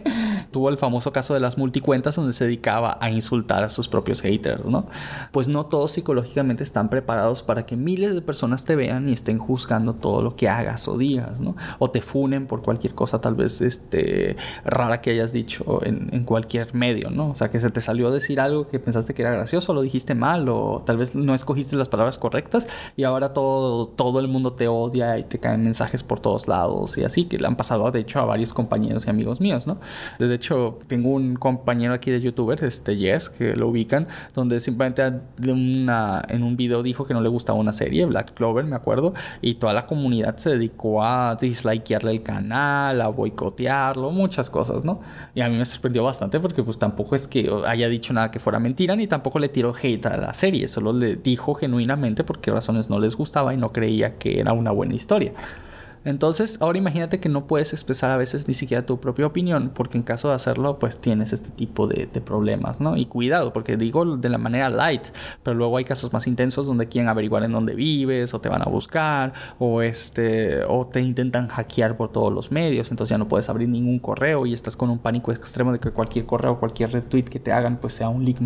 [laughs] Tuvo el famoso caso de las multicuentas donde se dedicaba a insultar a sus propios haters, ¿no? Pues no todos psicológicamente están preparados para que miles de personas te vean y estén juzgando todo lo que hagas o digas, ¿no? O te funen por cualquier cosa tal vez este, rara que hayas dicho en, cualquier medio, ¿no? O sea, que se te salió a decir algo que pensaste que era gracioso, lo dijiste mal o tal vez no escogiste las palabras correctas y ahora ahora todo, todo el mundo te odia y te caen mensajes por todos lados y así, que le han pasado de hecho a varios compañeros y amigos míos, ¿no? De hecho, tengo un compañero aquí de youtuber, este Yes, que lo ubican, donde simplemente una, en un video dijo que no le gustaba una serie, Black Clover, me acuerdo, y toda la comunidad se dedicó a dislikearle el canal, a boicotearlo, muchas cosas, ¿no? Y a mí me sorprendió bastante porque pues tampoco es que haya dicho nada que fuera mentira, ni tampoco le tiró hate a la serie, solo le dijo genuinamente por qué razones no le gustaba y no creía que era una buena historia. Entonces, ahora imagínate que no puedes expresar a veces ni siquiera tu propia opinión, porque en caso de hacerlo, pues tienes este tipo de, problemas, ¿no? Y cuidado, porque digo de la manera light, pero luego hay casos más intensos donde quieren averiguar en dónde vives, o te van a buscar, o este, o te intentan hackear por todos los medios, entonces ya no puedes abrir ningún correo y estás con un pánico extremo de que cualquier correo, cualquier retweet que te hagan, pues sea un link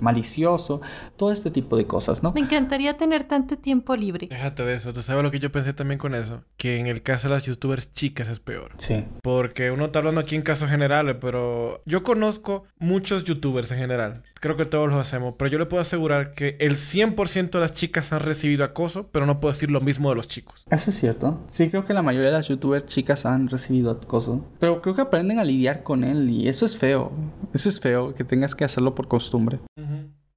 malicioso, todo este tipo de cosas, ¿no? Me encantaría tener tanto tiempo libre. Déjate de eso, ¿tú sabes lo que yo pensé también con eso? Que en el caso de las youtubers chicas es peor. Sí. Porque uno está hablando aquí en casos generales, pero yo conozco muchos youtubers en general. Creo que todos los hacemos, pero yo le puedo asegurar que el 100% de las chicas han recibido acoso, pero no puedo decir lo mismo de los chicos. Eso es cierto. Sí, creo que la mayoría de las youtubers chicas han recibido acoso, pero creo que aprenden a lidiar con él y eso es feo. Eso es feo, que tengas que hacerlo por costumbre.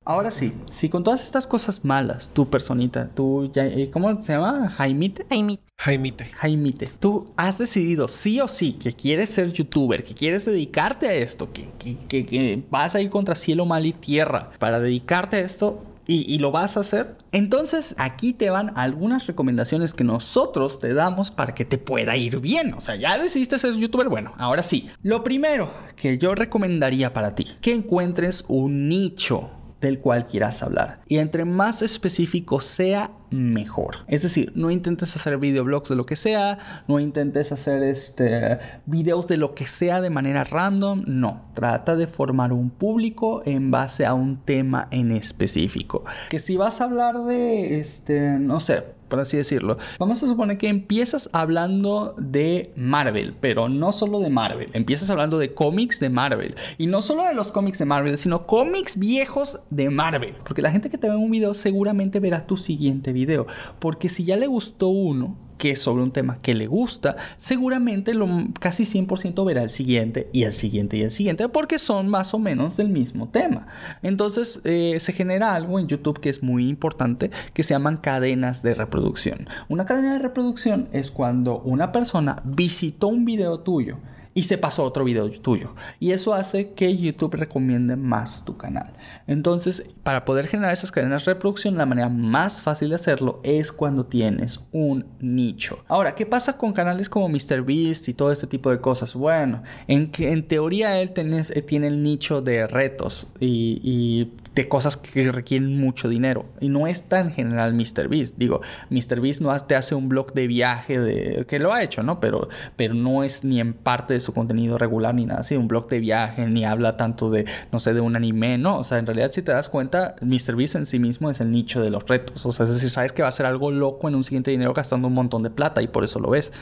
Ahora sí, si con todas estas cosas malas, tu personita, tú, eh, ¿cómo se llama? Jaimite. Jaimite. Jaimite. Jaimite. Tú has decidido sí o sí que quieres ser youtuber, que quieres dedicarte a esto, que, que, que, vas a ir contra cielo, mal y tierra para dedicarte a esto, y, y, lo vas a hacer. Entonces aquí te van algunas recomendaciones que nosotros te damos para que te pueda ir bien. O sea, ya decidiste ser youtuber. Bueno, ahora sí. Lo primero que yo recomendaría para ti, que encuentres un nicho del cual quieras hablar. Y entre más específico sea, mejor. Es decir, no intentes hacer videoblogs de lo que sea, no intentes hacer este videos de lo que sea de manera random, no, trata de formar un público en base a un tema en específico. Que si vas a hablar de este, no sé, por así decirlo. Vamos a suponer que empiezas hablando de Marvel, pero no solo de Marvel, empiezas hablando de cómics de Marvel. Y no solo de los cómics de Marvel, sino cómics viejos de Marvel. Porque la gente que te ve un video seguramente verá tu siguiente video. Porque si ya le gustó uno, que es sobre un tema que le gusta, seguramente lo, casi 100% verá el siguiente y el siguiente y el siguiente, porque son más o menos del mismo tema. Entonces eh, se genera algo en YouTube que es muy importante, que se llaman cadenas de reproducción. Una cadena de reproducción es cuando una persona visitó un video tuyo y se pasó otro video tuyo. Y eso hace que YouTube recomiende más tu canal. Entonces, para poder generar esas cadenas de reproducción, la manera más fácil de hacerlo es cuando tienes un nicho. Ahora, ¿qué pasa con canales como MrBeast y todo este tipo de cosas? Bueno, en, que, en teoría él eh, tiene el nicho de retos y, de cosas que requieren mucho dinero. Y no es tan general MrBeast. Digo, MrBeast no te hace un blog de viaje de que lo ha hecho, ¿no? Pero, pero no es ni en parte su contenido regular ni nada así, un blog de viaje, ni habla tanto de, no sé, de un anime, no. O sea, en realidad, si te das cuenta, MrBeast en sí mismo es el nicho de los retos. O sea, es decir, sabes que va a ser algo loco en un siguiente dinero gastando un montón de plata y por eso lo ves.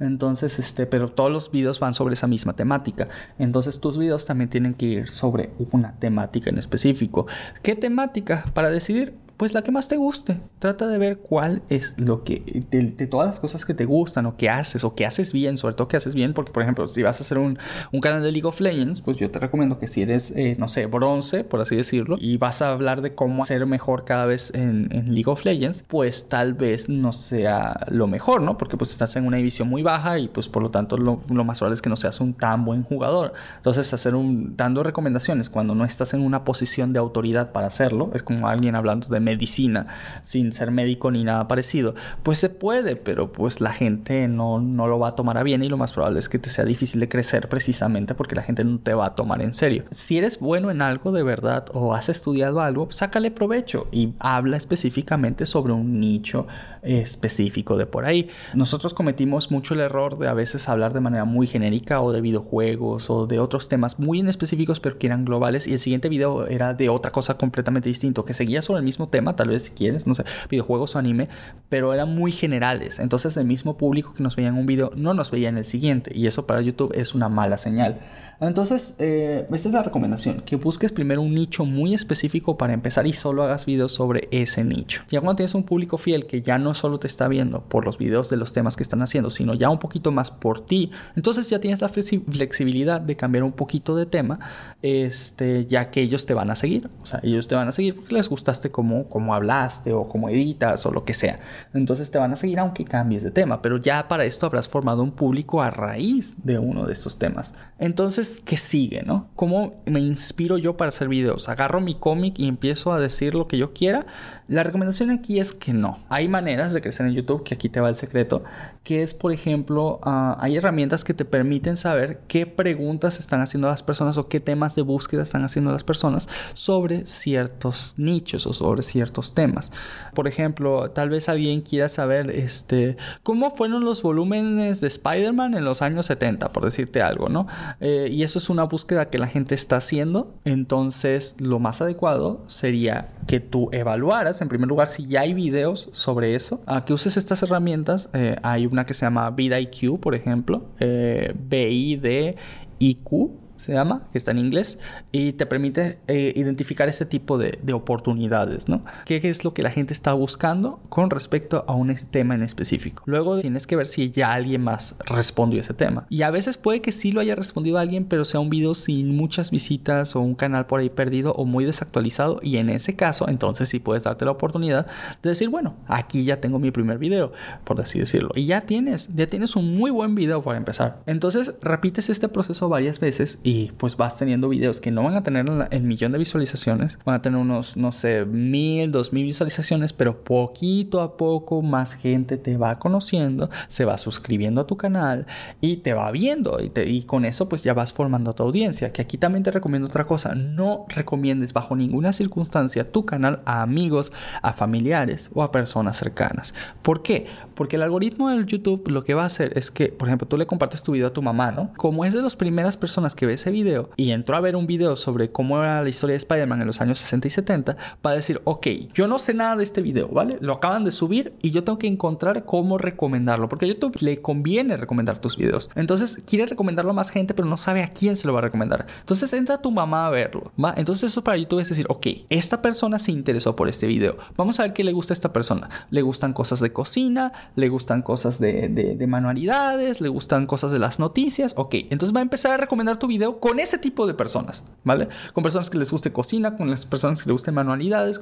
Entonces, este, pero todos los videos van sobre esa misma temática. Entonces, tus videos también tienen que ir sobre una temática en específico. ¿Qué temática? Para decidir, pues la que más te guste. Trata de ver cuál es lo que, de, todas las cosas que te gustan o que haces o que haces bien, sobre todo que haces bien, porque por ejemplo, si vas a hacer un, un canal de League of Legends, pues yo te recomiendo que si eres, eh, no sé, bronce, por así decirlo, y vas a hablar de cómo ser mejor cada vez en, en, League of Legends, pues tal vez no sea lo mejor, ¿no? Porque pues estás en una división muy baja y pues por lo tanto lo, lo más probable es que no seas un tan buen jugador. Entonces, hacer un, dando recomendaciones cuando no estás en una posición de autoridad para hacerlo, es como alguien hablando de medicina sin ser médico ni nada parecido, pues se puede, pero pues la gente no, no lo va a tomar a bien y lo más probable es que te sea difícil de crecer precisamente porque la gente no te va a tomar en serio. Si eres bueno en algo de verdad o has estudiado algo, sácale provecho y habla específicamente sobre un nicho específico de por ahí. Nosotros cometimos mucho el error de a veces hablar de manera muy genérica o de videojuegos o de otros temas muy en específicos pero que eran globales y el siguiente video era de otra cosa completamente distinto que seguía sobre el mismo tema, tal vez si quieres, no sé, videojuegos o anime, pero eran muy generales. Entonces el mismo público que nos veía en un video no nos veía en el siguiente y eso para YouTube es una mala señal. Entonces, eh, esta es la recomendación, que busques primero un nicho muy específico para empezar y solo hagas videos sobre ese nicho. Ya cuando tienes un público fiel que ya no solo te está viendo por los videos de los temas que están haciendo, sino ya un poquito más por ti, entonces ya tienes la flexibilidad de cambiar un poquito de tema, este, ya que ellos te van a seguir. O sea, ellos te van a seguir porque les gustaste cómo, cómo hablaste o cómo editas o lo que sea. Entonces te van a seguir aunque cambies de tema, pero ya para esto habrás formado un público a raíz de uno de estos temas. Entonces, ¿qué sigue, no? ¿Cómo me inspiro yo para hacer videos? Agarro mi cómic y empiezo a decir lo que yo quiera. La recomendación aquí es que no. Hay maneras de crecer en YouTube, que aquí te va el secreto, que es, por ejemplo, ah, hay herramientas que te permiten saber qué preguntas están haciendo las personas o qué temas de búsqueda están haciendo las personas sobre ciertos nichos o sobre ciertos temas. Por ejemplo, tal vez alguien quiera saber este, cómo fueron los volúmenes de Spider-Man en los años 70, por decirte algo, ¿no? Eh, y eso es una búsqueda que la gente está haciendo. Entonces, lo más adecuado sería que tú evaluaras, en primer lugar, si ya hay videos sobre eso, a que uses estas herramientas. Eh, hay una que se llama VidIQ, por ejemplo, eh, B-I-D-I-Q se llama, que está en inglés, y te permite eh, identificar ese tipo de, oportunidades, ¿no? ¿Qué es lo que la gente está buscando con respecto a un tema en específico? Luego tienes que ver si ya alguien más respondió ese tema. Y a veces puede que sí lo haya respondido alguien, pero sea un video sin muchas visitas o un canal por ahí perdido o muy desactualizado. Y en ese caso, entonces sí puedes darte la oportunidad de decir, bueno, aquí ya tengo mi primer video, por así decirlo. Y ya tienes, ya tienes un muy buen video para empezar. Entonces repites este proceso varias veces y pues vas teniendo videos que no van a tener el millón de visualizaciones, van a tener unos, no sé, mil, dos mil visualizaciones, pero poquito a poco más gente te va conociendo, se va suscribiendo a tu canal y te va viendo y, y con eso pues ya vas formando tu audiencia. Que aquí también te recomiendo otra cosa, no recomiendes bajo ninguna circunstancia tu canal a amigos, a familiares o a personas cercanas. ¿Por qué? Porque el algoritmo del YouTube lo que va a hacer es que, por ejemplo, tú le compartes tu video a tu mamá, ¿no? Como es de las primeras personas que ves ese video y entró a ver un video sobre cómo era la historia de Spider-Man en los años 60 y 70, va a decir, ok, yo no sé nada de este video, ¿vale? Lo acaban de subir y yo tengo que encontrar cómo recomendarlo, porque a YouTube le conviene recomendar tus videos. Entonces quiere recomendarlo a más gente, pero no sabe a quién se lo va a recomendar. Entonces entra tu mamá a verlo, ¿va? Entonces eso para YouTube es decir, ok, esta persona se interesó por este video. Vamos a ver qué le gusta a esta persona. Le gustan cosas de cocina, le gustan cosas de, de manualidades, le gustan cosas de las noticias. Ok, entonces va a empezar a recomendar tu video con ese tipo de personas, ¿vale? Con personas que les guste cocina, con las personas que les gusten manualidades.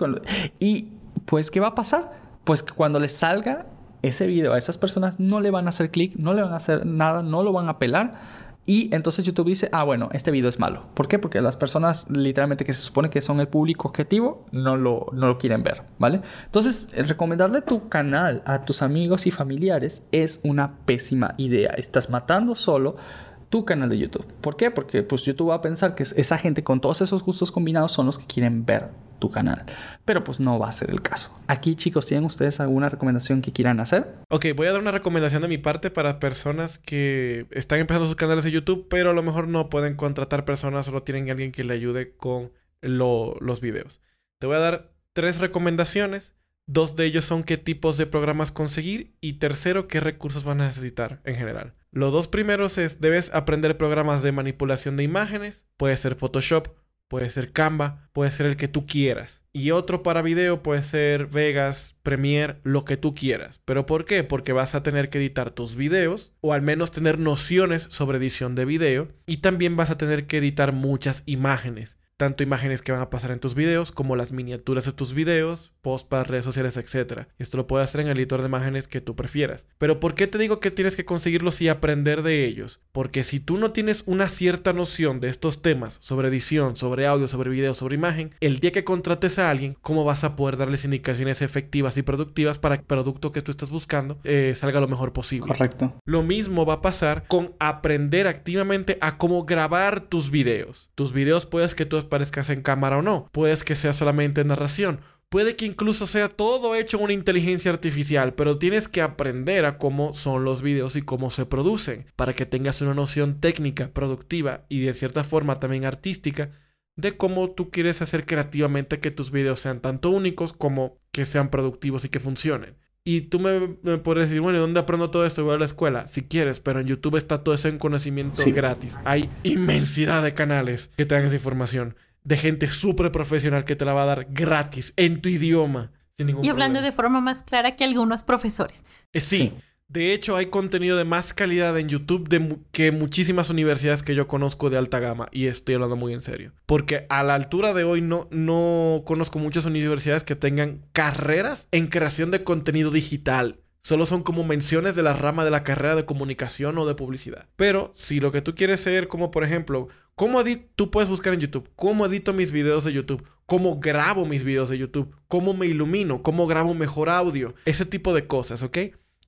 Y pues, ¿qué va a pasar? Pues que cuando les salga ese video a esas personas no le van a hacer clic, no le van a hacer nada, no lo van a pelar. Y entonces YouTube dice, ah, bueno, este video es malo. ¿Por qué? Porque las personas literalmente que se supone que son el público objetivo no lo, no lo quieren ver, ¿vale? Entonces, recomendarle tu canal a tus amigos y familiares es una pésima idea. Estás matando solo tu canal de YouTube. ¿Por qué? Porque pues YouTube va a pensar que esa gente con todos esos gustos combinados son los que quieren ver tu canal. Pero pues no va a ser el caso. Aquí chicos, ¿tienen ustedes alguna recomendación que quieran hacer? Ok, voy a dar una recomendación de mi parte para personas que están empezando sus canales de YouTube, pero a lo mejor no pueden contratar personas, solo tienen alguien que le ayude con los videos. Te voy a dar tres recomendaciones. Dos de ellos son qué tipos de programas conseguir y tercero, qué recursos van a necesitar en general. Los dos primeros es, debes aprender programas de manipulación de imágenes, puede ser Photoshop, puede ser Canva, puede ser el que tú quieras. Y otro para video puede ser Vegas, Premiere, lo que tú quieras. ¿Pero por qué? Porque vas a tener que editar tus videos o al menos tener nociones sobre edición de video y también vas a tener que editar muchas imágenes tanto imágenes que van a pasar en tus videos como las miniaturas de tus videos, post para redes sociales, etc. Esto lo puedes hacer en el editor de imágenes que tú prefieras. Pero ¿por qué te digo que tienes que conseguirlos y aprender de ellos? Porque si tú no tienes una cierta noción de estos temas sobre edición, sobre audio, sobre video, sobre imagen, el día que contrates a alguien, ¿cómo vas a poder darles indicaciones efectivas y productivas para que el producto que tú estás buscando eh, salga lo mejor posible? Correcto. Lo mismo va a pasar con aprender activamente a cómo grabar tus videos. Tus videos puedes que tú parezcas en cámara o no. Puedes que sea solamente narración. Puede que incluso sea todo hecho una inteligencia artificial, pero tienes que aprender a cómo son los videos y cómo se producen, para que tengas una noción técnica, productiva y de cierta forma también artística de cómo tú quieres hacer creativamente que tus videos sean tanto únicos como que sean productivos y que funcionen. Y tú me, puedes decir, bueno, ¿dónde aprendo todo esto? Voy a la escuela, si quieres, pero en YouTube está todo eso en conocimiento gratis. Hay inmensidad de canales que te dan esa información de gente súper profesional que te la va a dar gratis en tu idioma. y hablando de forma más clara que algunos profesores. Eh, sí, De hecho, hay contenido de más calidad en YouTube que muchísimas universidades que yo conozco de alta gama. Y estoy hablando muy en serio. Porque a la altura de hoy no, no conozco muchas universidades que tengan carreras en creación de contenido digital. Solo son como menciones de la rama de la carrera de comunicación o de publicidad. Pero si lo que tú quieres ser como por ejemplo, ¿cómo? Tú puedes buscar en YouTube, ¿cómo edito mis videos de YouTube? ¿Cómo grabo mis videos de YouTube? ¿Cómo me ilumino? ¿Cómo grabo mejor audio? Ese tipo de cosas, ¿ok?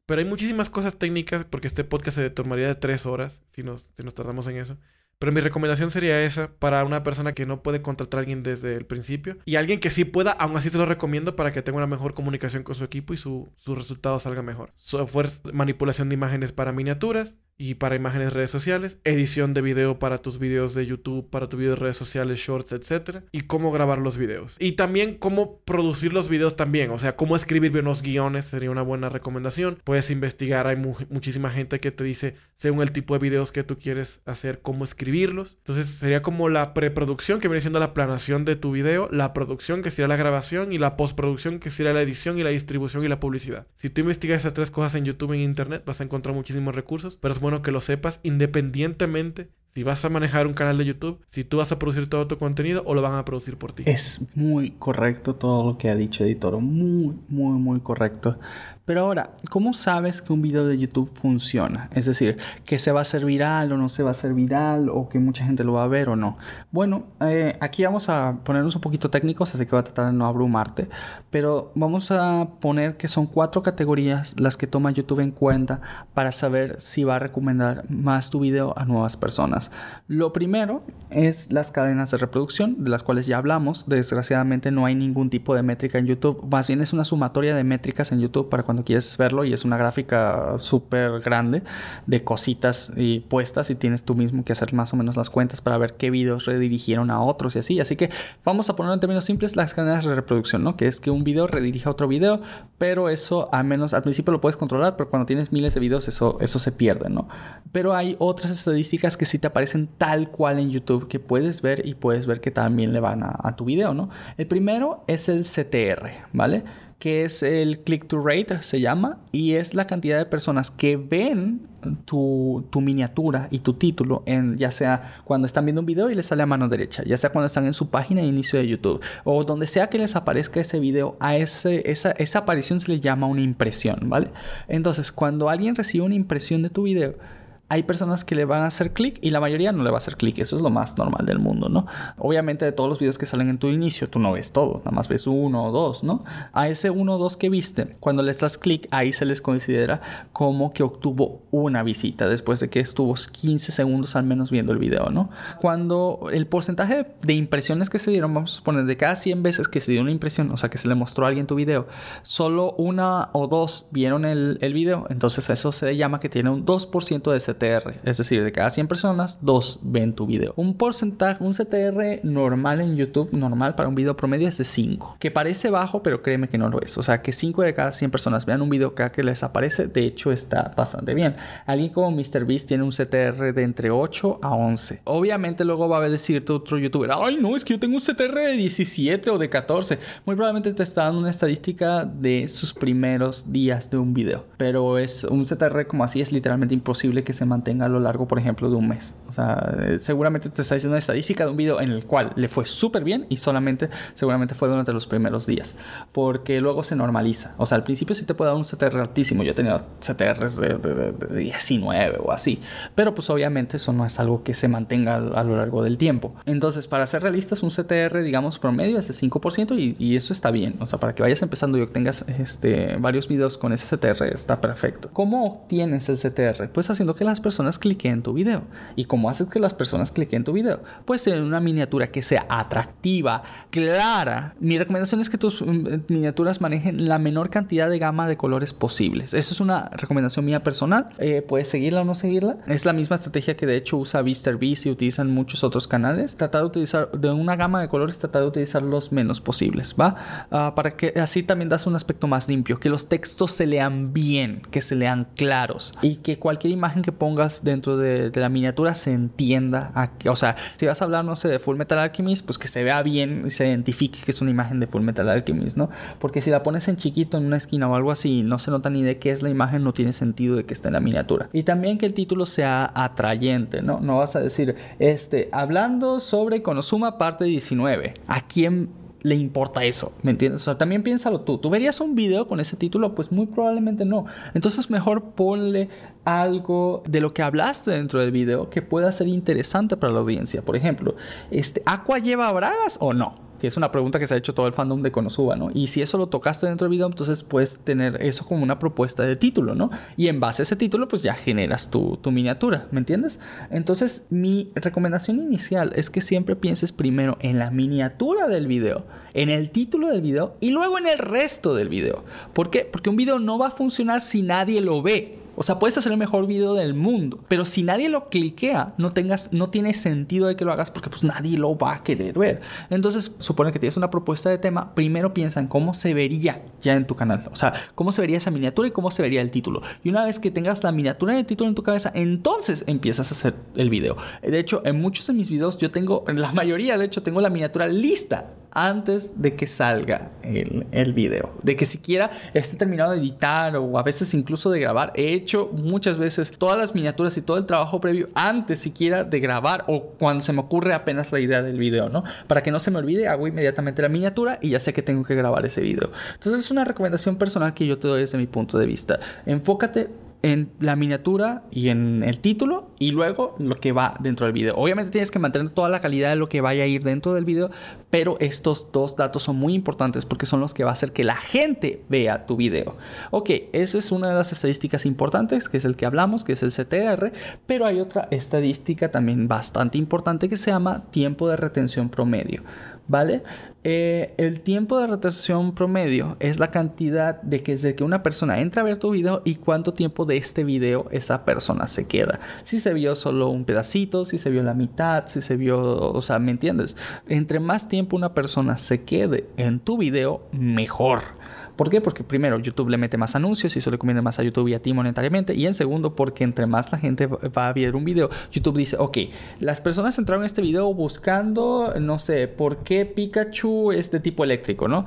Pero hay muchísimas cosas técnicas porque este podcast se tomaría de tres horas si nos, si nos tardamos en eso. Pero mi recomendación sería esa para una persona que no puede contratar a alguien desde el principio. Y alguien que sí pueda, aún así te lo recomiendo para que tenga una mejor comunicación con su equipo y su, su resultado salga mejor. Software, manipulación de imágenes para miniaturas, y para imágenes redes sociales, edición de video para tus videos de YouTube, para tus videos de redes sociales, shorts, etc. Y cómo grabar los videos. Y también cómo producir los videos también, o sea, cómo escribir bien los guiones sería una buena recomendación. Puedes investigar, hay muchísima gente que te dice, según el tipo de videos que tú quieres hacer, cómo escribirlos. Entonces sería como la preproducción que viene siendo la planación de tu video, la producción que sería la grabación y la postproducción que sería la edición y la distribución y la publicidad. Si tú investigas esas tres cosas en YouTube en Internet, vas a encontrar muchísimos recursos, pero es bueno que lo sepas independientemente si vas a manejar un canal de YouTube, si tú vas a producir todo tu contenido o lo van a producir por ti. Es muy correcto todo lo que ha dicho Editor, muy, muy, muy correcto. Pero ahora, ¿cómo sabes que un video de YouTube funciona? Es decir, que se va a hacer viral o no se va a hacer viral o que mucha gente lo va a ver o no. Bueno, eh, aquí vamos a ponernos un poquito técnicos, así que voy a tratar de no abrumarte. Pero vamos a poner que son cuatro categorías las que toma YouTube en cuenta para saber si va a recomendar más tu video a nuevas personas. Lo primero es las cadenas de reproducción, de las cuales ya hablamos. Desgraciadamente no hay ningún tipo de métrica en YouTube. Más bien es una sumatoria de métricas en YouTube para cuando quieres verlo y es una gráfica súper grande de cositas y puestas y tienes tú mismo que hacer más o menos las cuentas para ver qué videos redirigieron a otros y así. Así que vamos a poner en términos simples las cadenas de reproducción, ¿no? Que es que un video redirige a otro video, pero eso al menos al principio lo puedes controlar, pero cuando tienes miles de videos eso, eso se pierde, ¿no? Pero hay otras estadísticas que sí te aparecen tal cual en YouTube que puedes ver y puedes ver que también le van a, a tu video, ¿no? El primero es el CTR, ¿vale? Que es el click to rate, se llama, y es la cantidad de personas que ven tu, miniatura y tu título, en, ya sea cuando están viendo un video y les sale a mano derecha, ya sea cuando están en su página de inicio de YouTube, o donde sea que les aparezca ese video, a ese, esa, esa aparición se le llama una impresión, ¿vale? Entonces, cuando alguien recibe una impresión de tu video, hay personas que le van a hacer clic y la mayoría no le va a hacer clic. Eso es lo más normal del mundo, ¿no? Obviamente de todos los videos que salen en tu inicio, tú no ves todo, nada más ves uno o dos, ¿no? A ese uno o dos que viste, cuando le das clic, ahí se les considera como que obtuvo una visita después de que estuvo 15 segundos al menos viendo el video, ¿no? Cuando el porcentaje de impresiones que se dieron, vamos a poner de cada 100 veces que se dio una impresión, o sea, que se le mostró a alguien tu video, solo una o dos vieron el, el video, entonces eso se llama que tiene un 2% de ese es decir, de cada 100 personas, 2 ven tu video. Un porcentaje, un CTR normal en YouTube, normal para un video promedio es de 5, que parece bajo, pero créeme que no lo es. O sea, que 5 de cada 100 personas vean un video cada que les aparece, de hecho está bastante bien. Alguien como MrBeast tiene un CTR de entre 8 a 11. Obviamente luego va a decirte otro youtuber, ay no, es que yo tengo un CTR de 17 o de 14. Muy probablemente te está dando una estadística de sus primeros días de un video. Pero es un CTR como así es literalmente imposible que se mantenga a lo largo, por ejemplo, de un mes. O sea, eh, seguramente te está diciendo una estadística de un video en el cual le fue súper bien y solamente, seguramente fue durante los primeros días. Porque luego se normaliza. O sea, al principio sí te puede dar un CTR altísimo. Yo he tenido CTRs de, de, 19 o así. Pero pues obviamente eso no es algo que se mantenga a, lo largo del tiempo. Entonces, para ser realistas, un CTR, digamos, promedio es de 5% y, y, eso está bien. O sea, para que vayas empezando y obtengas este, varios videos con ese CTR está perfecto. ¿Cómo obtienes el CTR? Pues haciendo que las personas cliquen en tu video. ¿Y cómo haces que las personas cliquen en tu video? Pues tener una miniatura que sea atractiva, clara. Mi recomendación es que tus mm, miniaturas manejen la menor cantidad de gama de colores posibles. Esa es una recomendación mía personal. Eh, puedes seguirla o no seguirla. Es la misma estrategia que de hecho usa MrBeast y utilizan muchos otros canales. Tratar de utilizar de una gama de colores, tratar de utilizar los menos posibles, ¿va? Ah, para que así también das un aspecto más limpio, que los textos se lean bien, que se lean claros y que cualquier imagen que pongas dentro de, la miniatura se entienda. o sea, si vas a hablar, no sé, de Full Metal Alchemist, pues que se vea bien y se identifique que es una imagen de Full Metal Alchemist, ¿no? Porque si la pones en chiquito en una esquina o algo así, no se nota ni de qué es la imagen, no tiene sentido de que esté en la miniatura. Y también que el título sea atrayente, ¿no? No vas a decir, este, hablando sobre Konosuma parte 19. ¿A quién le importa eso, ¿me entiendes? O sea, también piénsalo tú. ¿Tú verías un video con ese título? Pues muy probablemente no. Entonces mejor ponle algo de lo que hablaste dentro del video que pueda ser interesante para la audiencia. Por ejemplo, este, ¿Aqua lleva bragas o no? Que es una pregunta que se ha hecho todo el fandom de Konosuba, ¿no? Y si eso lo tocaste dentro del video, entonces puedes tener eso como una propuesta de título, ¿no? Y en base a ese título, pues ya generas tu, tu miniatura, ¿me entiendes? Entonces, mi recomendación inicial es que siempre pienses primero en la miniatura del video, en el título del video y luego en el resto del video. ¿Por qué? Porque un video no va a funcionar si nadie lo ve. O sea, puedes hacer el mejor video del mundo, pero si nadie lo cliquea, no tengas, no tiene sentido de que lo hagas porque pues nadie lo va a querer ver. Entonces, supone que tienes una propuesta de tema, primero piensa en cómo se vería ya en tu canal. O sea, cómo se vería esa miniatura y cómo se vería el título. Y una vez que tengas la miniatura y el título en tu cabeza, entonces empiezas a hacer el video. De hecho, en muchos de mis videos yo tengo, en la mayoría de hecho, tengo la miniatura lista antes de que salga el, el, video. De que siquiera esté terminado de editar o a veces incluso de grabar. He hecho muchas veces todas las miniaturas y todo el trabajo previo antes siquiera de grabar o cuando se me ocurre apenas la idea del video, ¿no? Para que no se me olvide, hago inmediatamente la miniatura y ya sé que tengo que grabar ese video. Entonces es una recomendación personal que yo te doy desde mi punto de vista. Enfócate en la miniatura y en el título y luego lo que va dentro del video. Obviamente tienes que mantener toda la calidad de lo que vaya a ir dentro del video, pero estos dos datos son muy importantes porque son los que va a hacer que la gente vea tu video. Ok, esa es una de las estadísticas importantes, que es el que hablamos, que es el CTR, pero hay otra estadística también bastante importante que se llama tiempo de retención promedio. ¿Vale? Eh, el tiempo de retención promedio es la cantidad de que desde que una persona entra a ver tu video y cuánto tiempo de este video esa persona se queda. Si se vio solo un pedacito, si se vio la mitad, si se vio, o sea, ¿me entiendes? Entre más tiempo una persona se quede en tu video, mejor. ¿Por qué? Porque primero YouTube le mete más anuncios y eso le conviene más a YouTube y a ti monetariamente. Y en segundo, porque entre más la gente va a ver un video, YouTube dice, ok, las personas entraron en este video buscando, no sé, ¿por qué Pikachu es de tipo eléctrico, no?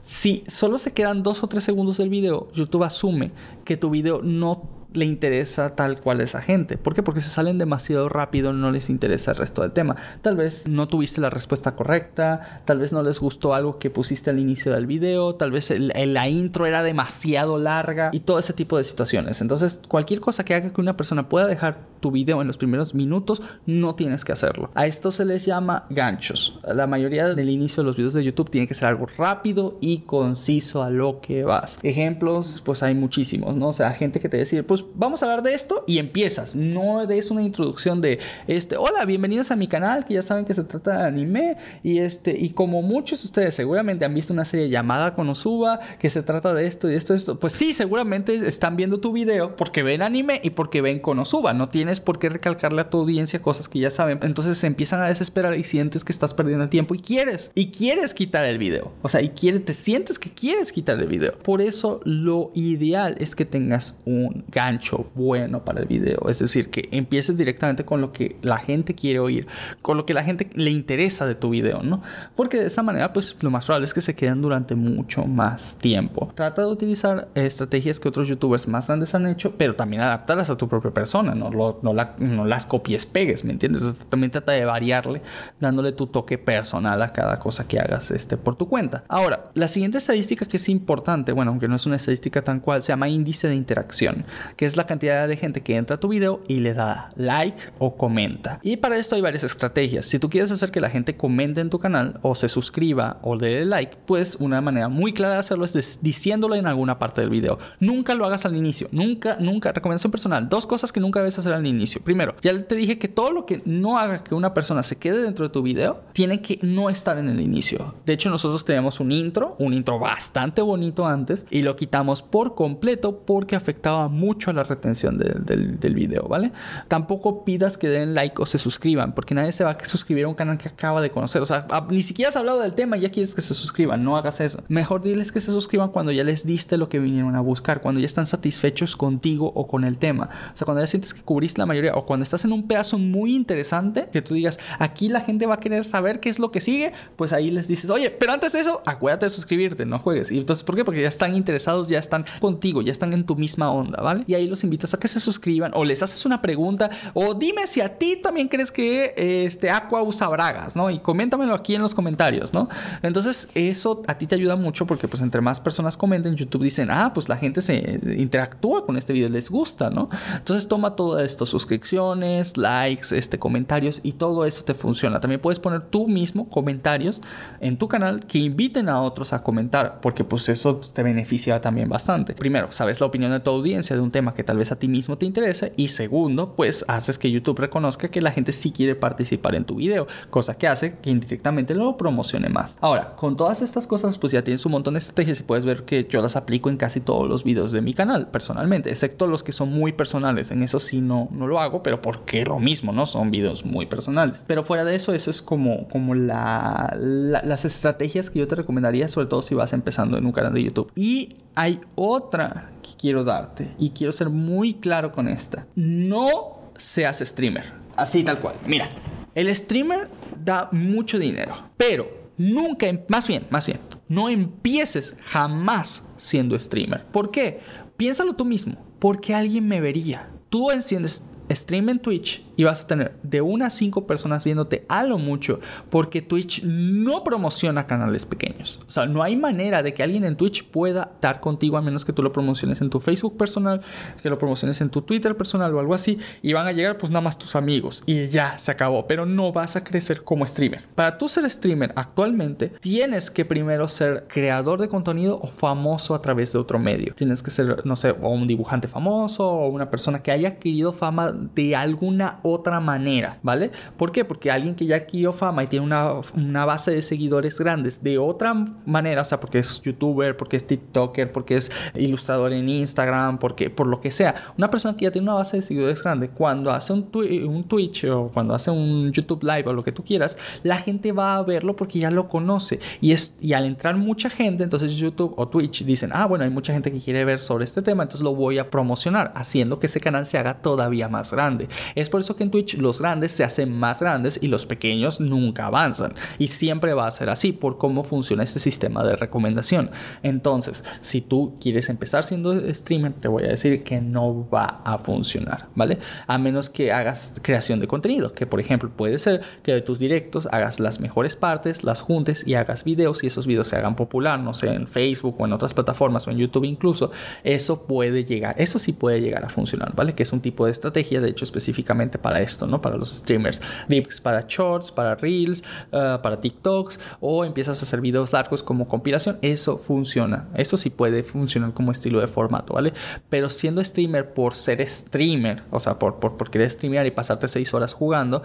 Si solo se quedan dos o tres segundos del video, YouTube asume que tu video no le interesa tal cual esa gente. ¿Por qué? Porque se salen demasiado rápido, no les interesa el resto del tema. Tal vez no tuviste la respuesta correcta, tal vez no les gustó algo que pusiste al inicio del video, tal vez la intro era demasiado larga y todo ese tipo de situaciones. Entonces, cualquier cosa que haga que una persona pueda dejar tu video en los primeros minutos, no tienes que hacerlo. A esto se les llama ganchos. La mayoría del inicio de los videos de YouTube tiene que ser algo rápido y conciso a lo que vas. Ejemplos, pues hay muchísimos, ¿no? O sea, gente que te dice, pues vamos a hablar de esto y empiezas. No des una introducción de este, hola, bienvenidos a mi canal, que ya saben que se trata de anime y este y como muchos de ustedes seguramente han visto una serie llamada Konosuba que se trata de esto y esto esto, pues sí, seguramente están viendo tu video porque ven anime y porque ven Konosuba, no tienes por qué recalcarle a tu audiencia cosas que ya saben. Entonces se empiezan a desesperar y sientes que estás perdiendo el tiempo y quieres y quieres quitar el video. O sea, y quieres, te sientes que quieres quitar el video. Por eso lo ideal es que tengas un gancho bueno para el video. Es decir, que empieces directamente con lo que la gente quiere oír, con lo que la gente le interesa de tu video, ¿no? Porque de esa manera, pues lo más probable es que se queden durante mucho más tiempo. Trata de utilizar estrategias que otros youtubers más grandes han hecho, pero también adaptarlas a tu propia persona, no, no, no las copies pegues, ¿me entiendes? También trata de variarle, dándole tu toque personal a cada cosa que hagas este, por tu cuenta. Ahora, la siguiente estadística que es importante, bueno, aunque no es una estadística tan cual, se llama índice de interacción, que es la cantidad de gente que entra a tu video y le da like o comenta. Y para esto hay varias estrategias. Si tú quieres hacer que la gente comente en tu canal o se suscriba o le dé like, pues una manera muy clara de hacerlo es diciéndolo en alguna parte del video. Nunca lo hagas al inicio. Nunca, nunca. Recomendación personal. Dos cosas que nunca debes hacer al inicio. Primero, ya te dije que todo lo que no haga que una persona se quede dentro de tu video tiene que no estar en el inicio. De hecho, nosotros tenemos un intro, un intro bastante bonito antes y lo quitamos por completo porque afectaba mucho a la retención del, video, ¿vale? Tampoco pidas que den like o se suscriban, porque nadie se va a suscribir a un canal que acaba de conocer. O sea, ni siquiera has hablado del tema y ya quieres que se suscriban. No hagas eso. Mejor diles que se suscriban cuando ya les diste lo que vinieron a buscar, cuando ya están satisfechos contigo o con el tema. O sea, cuando ya sientes que cubriste la mayoría o cuando estás en un pedazo muy interesante, que tú digas, aquí la gente va a querer saber qué es lo que sigue, pues ahí les dices, oye, pero antes de eso, acuérdate de suscribirte, no juegues. Y entonces, ¿por qué? Porque ya están interesados, ya están contigo, ya están en tu misma onda, ¿vale? Ahí los invitas a que se suscriban o les haces una pregunta o dime si a ti también crees que este Aqua usa bragas, ¿no? Y coméntamelo aquí en los comentarios, ¿no? Entonces, eso a ti te ayuda mucho porque pues entre más personas comenten, YouTube dicen, ah, pues la gente se interactúa con este video, les gusta, ¿no? Entonces, toma todo esto, suscripciones, likes, este, comentarios y todo eso te funciona. También puedes poner tú mismo comentarios en tu canal que inviten a otros a comentar, porque pues eso te beneficia también bastante. Primero, sabes la opinión de tu audiencia de un tema que tal vez a ti mismo te interese y segundo, pues haces que YouTube reconozca que la gente sí quiere participar en tu video, cosa que hace que indirectamente lo promocione más. Ahora, con todas estas cosas, pues ya tienes un montón de estrategias y puedes ver que yo las aplico en casi todos los videos de mi canal, personalmente, excepto los que son muy personales. En eso sí no, no lo hago, pero porque lo mismo, ¿no? Son videos muy personales. Pero fuera de eso, eso es como, como la, las estrategias que yo te recomendaría, sobre todo si vas empezando en un canal de YouTube. Y hay otra quiero darte y quiero ser muy claro con esta. No seas streamer. Así tal cual. Mira, el streamer da mucho dinero, pero nunca, em, más bien, más bien, no empieces jamás siendo streamer. ¿Por qué? Piénsalo tú mismo. Porque alguien me vería. Tú enciendes stream en Twitch y vas a tener de una a cinco personas viéndote a lo mucho porque Twitch no promociona canales pequeños. O sea, no hay manera de que alguien en Twitch pueda dar contigo a menos que tú lo promociones en tu Facebook personal, que lo promociones en tu Twitter personal o algo así y van a llegar pues nada más tus amigos y ya se acabó, pero no vas a crecer como streamer. Para tú ser streamer actualmente tienes que primero ser creador de contenido o famoso a través de otro medio. Tienes que ser, no sé, o un dibujante famoso o una persona que haya adquirido fama de alguna otra manera, ¿vale? ¿Por qué? Porque alguien que ya adquirió fama y tiene una, una, base de seguidores grandes de otra manera, o sea, porque es youtuber, porque es TikToker, porque es ilustrador en Instagram, porque por lo que sea, una persona que ya tiene una base de seguidores grande, cuando hace un, un Twitch o cuando hace un YouTube Live o lo que tú quieras, la gente va a verlo porque ya lo conoce y, es, y al entrar mucha gente, entonces YouTube o Twitch dicen, ah, bueno, hay mucha gente que quiere ver sobre este tema, entonces lo voy a promocionar, haciendo que ese canal se haga todavía más grande. Es por eso que en Twitch los grandes se hacen más grandes y los pequeños nunca avanzan. Y siempre va a ser así por cómo funciona este sistema de recomendación. Entonces, si tú quieres empezar siendo streamer, te voy a decir que no va a funcionar, ¿vale? A menos que hagas creación de contenido, que por ejemplo puede ser que de tus directos hagas las mejores partes, las juntes y hagas videos y esos videos se hagan popular, no sé, en Facebook o en otras plataformas o en YouTube incluso. Eso puede llegar, eso sí puede llegar a funcionar, ¿vale? Que es un tipo de estrategia, de hecho, específicamente para esto, ¿no? Para los streamers. Clips para shorts, para reels, uh, para TikToks o empiezas a hacer videos largos como compilación. Eso funciona. Eso sí puede funcionar como estilo de formato, ¿vale? Pero siendo streamer por ser streamer, o sea, por, por, por querer streamear y pasarte seis horas jugando,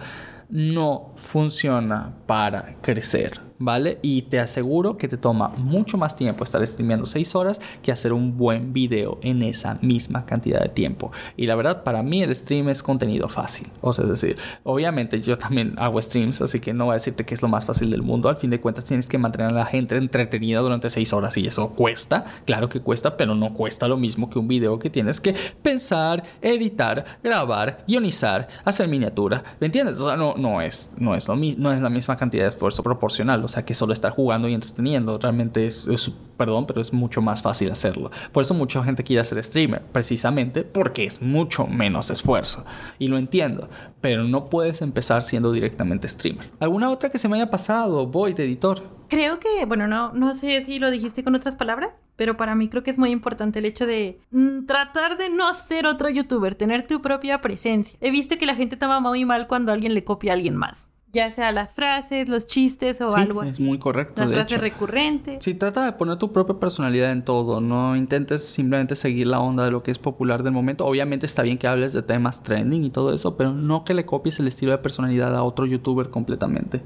no funciona para crecer, ¿vale? Y te aseguro que te toma mucho más tiempo estar streameando 6 horas que hacer un buen video en esa misma cantidad de tiempo. Y la verdad, para mí el stream es contenido fácil. O sea, es decir, obviamente yo también hago streams, así que no voy a decirte que es lo más fácil del mundo. Al fin de cuentas, tienes que mantener a la gente entretenida durante 6 horas y eso cuesta. Claro que cuesta, pero no cuesta lo mismo que un video que tienes que pensar, editar, grabar, guionizar, hacer miniatura. ¿Me entiendes? O sea, no, no es, no es, no es la misma cantidad de esfuerzo proporcional, o sea que solo estar jugando y entreteniendo, realmente es, es, perdón, pero es mucho más fácil hacerlo. Por eso mucha gente quiere hacer streamer, precisamente porque es mucho menos esfuerzo. Y lo entiendo, pero no puedes empezar siendo directamente streamer. ¿Alguna otra que se me haya pasado, Voy de editor? Creo que, bueno, no, no sé si lo dijiste con otras palabras, pero para mí creo que es muy importante el hecho de mm, tratar de no ser otro youtuber, tener tu propia presencia. He visto que la gente toma muy mal cuando alguien le copia a alguien más. Ya sea las frases, los chistes o Sí, algo así. es muy correcto. Las frases recurrentes. Sí, trata de poner tu propia personalidad en todo, no intentes simplemente seguir la onda de lo que es popular del momento. Obviamente está bien que hables de temas trending y todo eso, pero no que le copies el estilo de personalidad a otro youtuber completamente.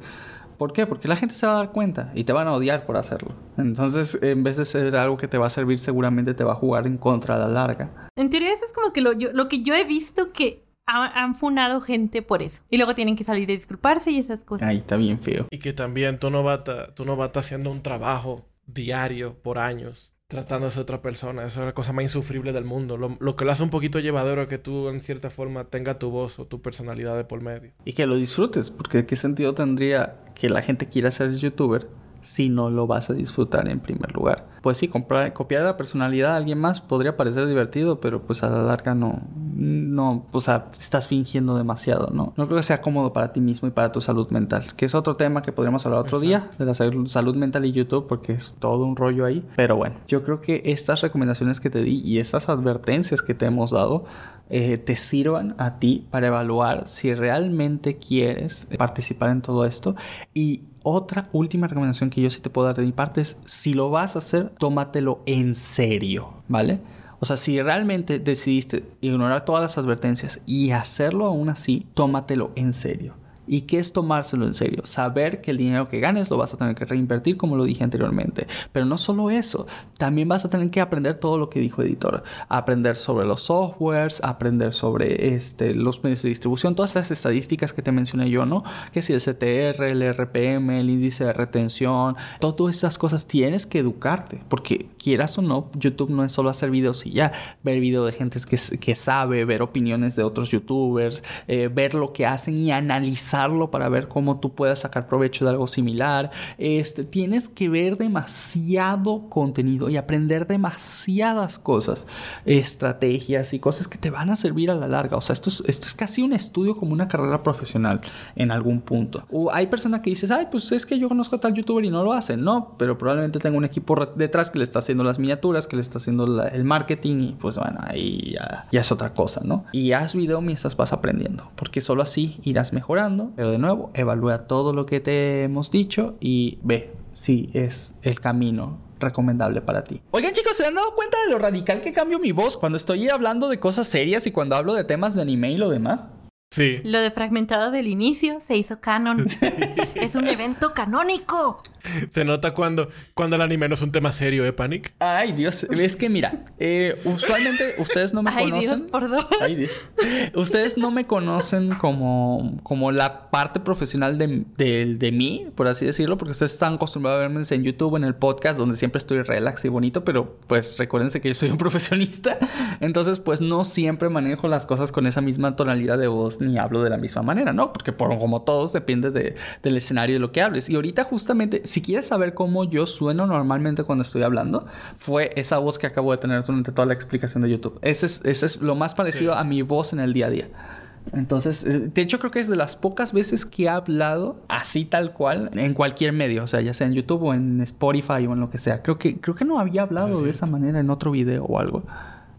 ¿Por qué? Porque la gente se va a dar cuenta y te van a odiar por hacerlo. Entonces, en vez de ser algo que te va a servir, seguramente te va a jugar en contra a la larga. En teoría eso es como que lo, yo- lo que yo he visto que ha- han funado gente por eso. Y luego tienen que salir a disculparse y esas cosas. Ahí está bien feo. Y que también tú no vas tú no vas haciendo un trabajo diario por años tratando de otra persona. Eso es la cosa más insufrible del mundo. Lo, lo que lo hace un poquito llevadero es que tú, en cierta forma, tengas tu voz o tu personalidad de por medio. Y que lo disfrutes, porque ¿qué sentido tendría que la gente quiera ser youtuber si no lo vas a disfrutar en primer lugar? Pues sí, comprar, copiar la personalidad de alguien más podría parecer divertido, pero pues a la larga no, no, o sea, estás fingiendo demasiado, ¿no? No creo que sea cómodo para ti mismo y para tu salud mental, que es otro tema que podríamos hablar otro día, de la sal- salud mental y YouTube, porque es todo un rollo ahí. Pero bueno, yo creo que estas recomendaciones que te di y estas advertencias que te hemos dado eh, te sirvan a ti para evaluar si realmente quieres participar en todo esto. Y otra última recomendación que yo sí te puedo dar de mi parte es, si lo vas a hacer, tómatelo en serio, ¿vale? O sea, si realmente decidiste ignorar todas las advertencias y hacerlo aún así, tómatelo en serio. ¿Y qué es tomárselo en serio? Saber que el dinero que ganes lo vas a tener que reinvertir, como lo dije anteriormente. Pero no solo eso, también vas a tener que aprender todo lo que dijo Editor. Aprender sobre los softwares, aprender sobre este, los medios de distribución, todas las estadísticas que te mencioné yo, ¿no? Que si el CTR, el RPM, el índice de retención, todas esas cosas tienes que educarte. Porque quieras o no, YouTube no es solo hacer videos y ya. Ver videos de gente que, que sabe, ver opiniones de otros YouTubers, eh, ver lo que hacen y analizar para ver cómo tú puedas sacar provecho de algo similar. Este, tienes que ver demasiado contenido y aprender demasiadas cosas, estrategias y cosas que te van a servir a la larga. O sea, esto es, esto es casi un estudio como una carrera profesional en algún punto. O hay personas que dices, ay, pues es que yo conozco a tal youtuber y no lo hacen. No, pero probablemente tenga un equipo detrás que le está haciendo las miniaturas, que le está haciendo la, el marketing y pues bueno, ahí ya, ya es otra cosa, ¿no? Y haz video mientras vas aprendiendo, porque solo así irás mejorando pero de nuevo, evalúa todo lo que te hemos dicho y ve si es el camino recomendable para ti. Oigan chicos, ¿se han dado cuenta de lo radical que cambio mi voz cuando estoy hablando de cosas serias y cuando hablo de temas de anime y lo demás? Sí. Lo de fragmentado del inicio se hizo canon. [laughs] es un evento canónico. Se nota cuando, cuando el anime no es un tema serio, ¿eh, Panic? Ay, Dios. Es que mira, eh, usualmente ustedes no me Ay, conocen. Dios, por dos. Ay, Dios. Ustedes no me conocen como, como la parte profesional de, de, de, mí, por así decirlo, porque ustedes están acostumbrados a verme en YouTube, en el podcast, donde siempre estoy relax y bonito, pero pues recuérdense que yo soy un [laughs] profesionista. Entonces, pues no siempre manejo las cosas con esa misma tonalidad de voz ni hablo de la misma manera, ¿no? Porque por, como todos depende de, del escenario de lo que hables. Y ahorita justamente, si quieres saber cómo yo sueno normalmente cuando estoy hablando, fue esa voz que acabo de tener durante toda la explicación de YouTube. Ese es, ese es lo más parecido sí. a mi voz en el día a día. Entonces, de hecho creo que es de las pocas veces que he hablado así tal cual en cualquier medio, o sea, ya sea en YouTube o en Spotify o en lo que sea. Creo que creo que no había hablado de esa manera en otro video o algo.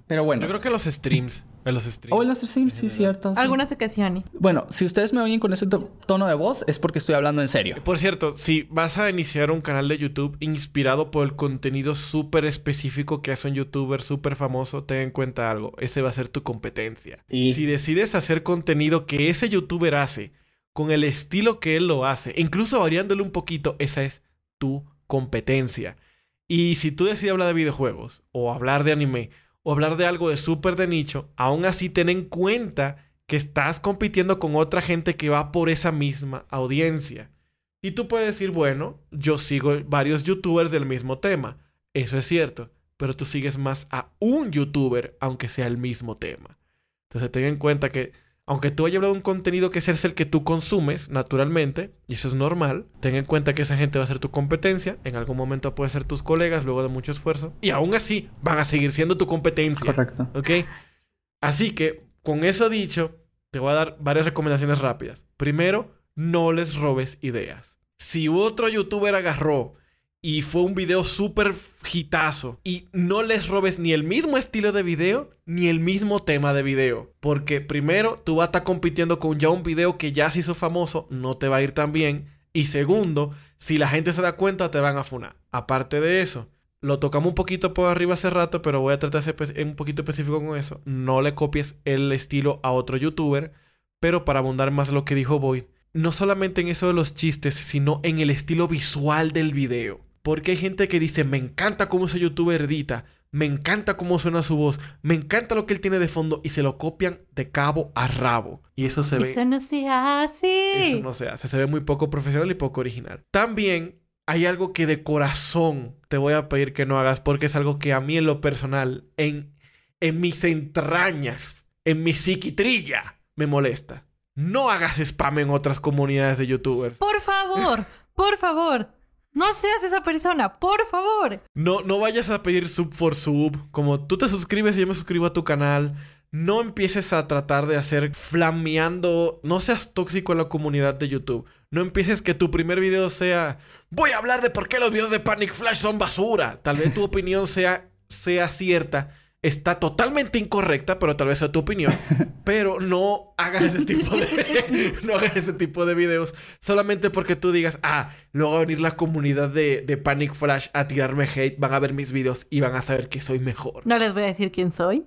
Pero bueno. Yo creo que los streams. En los streams. O en los streams, sí, cierto. Sí. Algunas ocasiones. Bueno, si ustedes me oyen con ese to tono de voz, es porque estoy hablando en serio. Por cierto, si vas a iniciar un canal de YouTube inspirado por el contenido súper específico que hace un youtuber súper famoso, ten en cuenta algo. Ese va a ser tu competencia. Y... Si decides hacer contenido que ese youtuber hace, con el estilo que él lo hace, incluso variándole un poquito, esa es tu competencia. Y si tú decides hablar de videojuegos o hablar de anime, o hablar de algo de súper de nicho, aún así ten en cuenta que estás compitiendo con otra gente que va por esa misma audiencia. Y tú puedes decir, bueno, yo sigo varios youtubers del mismo tema. Eso es cierto, pero tú sigues más a un youtuber, aunque sea el mismo tema. Entonces ten en cuenta que, aunque tú hayas hablado de un contenido que es el que tú consumes naturalmente, y eso es normal, ten en cuenta que esa gente va a ser tu competencia, en algún momento puede ser tus colegas luego de mucho esfuerzo, y aún así van a seguir siendo tu competencia. Correcto. ¿Ok? Así que, con eso dicho, te voy a dar varias recomendaciones rápidas. Primero, no les robes ideas. Si otro youtuber agarró y fue un video súper hitazo y no les robes ni el mismo estilo de video ni el mismo tema de video. Porque primero, tú vas a estar compitiendo con ya un video que ya se hizo famoso, no te va a ir tan bien. Y segundo, si la gente se da cuenta, te van a funar. Aparte de eso, lo tocamos un poquito por arriba hace rato, pero voy a tratar de ser un poquito específico con eso. No le copies el estilo a otro youtuber, pero para abundar más lo que dijo Boyd, no solamente en eso de los chistes, sino en el estilo visual del video. Porque hay gente que dice, me encanta cómo ese youtuber edita, me encanta cómo suena su voz, me encanta lo que él tiene de fondo y se lo copian de cabo a rabo. Y eso se ve... Eso no se hace. Eso no se hace, se ve muy poco profesional y poco original. También hay algo que de corazón te voy a pedir que no hagas porque es algo que a mí en lo personal, en, en mis entrañas, en mi psiquitrilla, me molesta. No hagas spam en otras comunidades de youtubers. Por favor, por favor. No seas esa persona, por favor. No, no vayas a pedir sub for sub. Como tú te suscribes y yo me suscribo a tu canal. No empieces a tratar de hacer flameando. No seas tóxico en la comunidad de YouTube. No empieces que tu primer video sea. Voy a hablar de por qué los videos de Panic Flash son basura. Tal vez tu opinión sea, sea cierta está totalmente incorrecta, pero tal vez sea tu opinión. [laughs] pero no hagas ese tipo de. [laughs] no hagas ese tipo de videos solamente porque tú digas, ah, luego va a venir la comunidad de, de, Panic Flash a tirarme hate, van a ver mis videos y van a saber que soy mejor. No les voy a decir quién soy.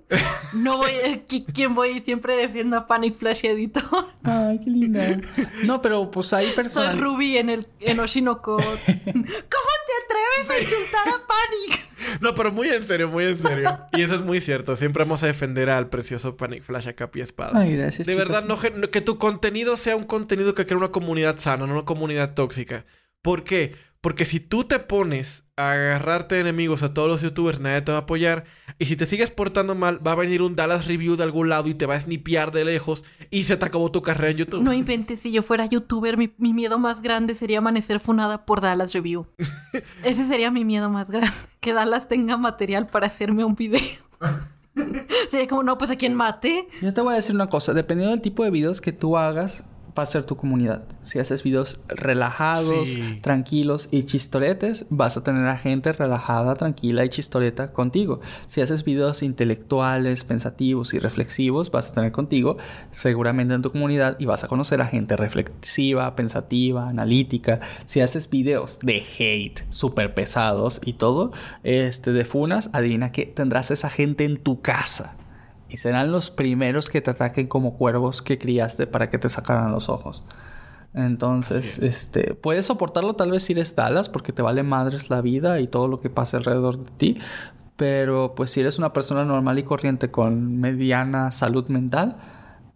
No voy a. ¿Quién voy? Siempre defiendo a Panic Flash Editor. Ay, qué linda. No, pero pues hay personas. Soy Ruby en el en Oshinoko. [laughs] ¿Cómo te atreves a insultar a Panic? [laughs] No, pero muy en serio, muy en serio. [laughs] Y eso es muy cierto. Siempre vamos a defender al precioso Panic Flash a capa y espada. Ay, gracias. De verdad, no, que tu contenido sea un contenido que crea una comunidad sana, no una comunidad tóxica. ¿Por qué? Porque si tú te pones a agarrarte de enemigos a todos los youtubers, nadie te va a apoyar. Y si te sigues portando mal, va a venir un Dallas Review de algún lado y te va a snipear de lejos y se te acabó tu carrera en YouTube. No inventes, si yo fuera youtuber, mi, mi miedo más grande sería amanecer funada por Dallas Review. [laughs] Ese sería mi miedo más grande. [laughs] Que Dallas tenga material para hacerme un video. [laughs] sería como, no, pues a quien mate. Yo te voy a decir una cosa, dependiendo del tipo de videos que tú hagas, va a ser tu comunidad. Si haces videos relajados, Sí. tranquilos y chistoretes, vas a tener a gente relajada, tranquila y chistoreta contigo. Si haces videos intelectuales, pensativos y reflexivos, vas a tener contigo seguramente en tu comunidad y vas a conocer a gente reflexiva, pensativa, analítica. Si haces videos de hate, súper pesados y todo, este, de funas, adivina que tendrás esa gente en tu casa. Y serán los primeros que te ataquen como cuervos que criaste para que te sacaran los ojos. Entonces, Así este, puedes soportarlo tal vez si eres Dallas porque te vale madres la vida y todo lo que pasa alrededor de ti. Pero pues si eres una persona normal y corriente con mediana salud mental,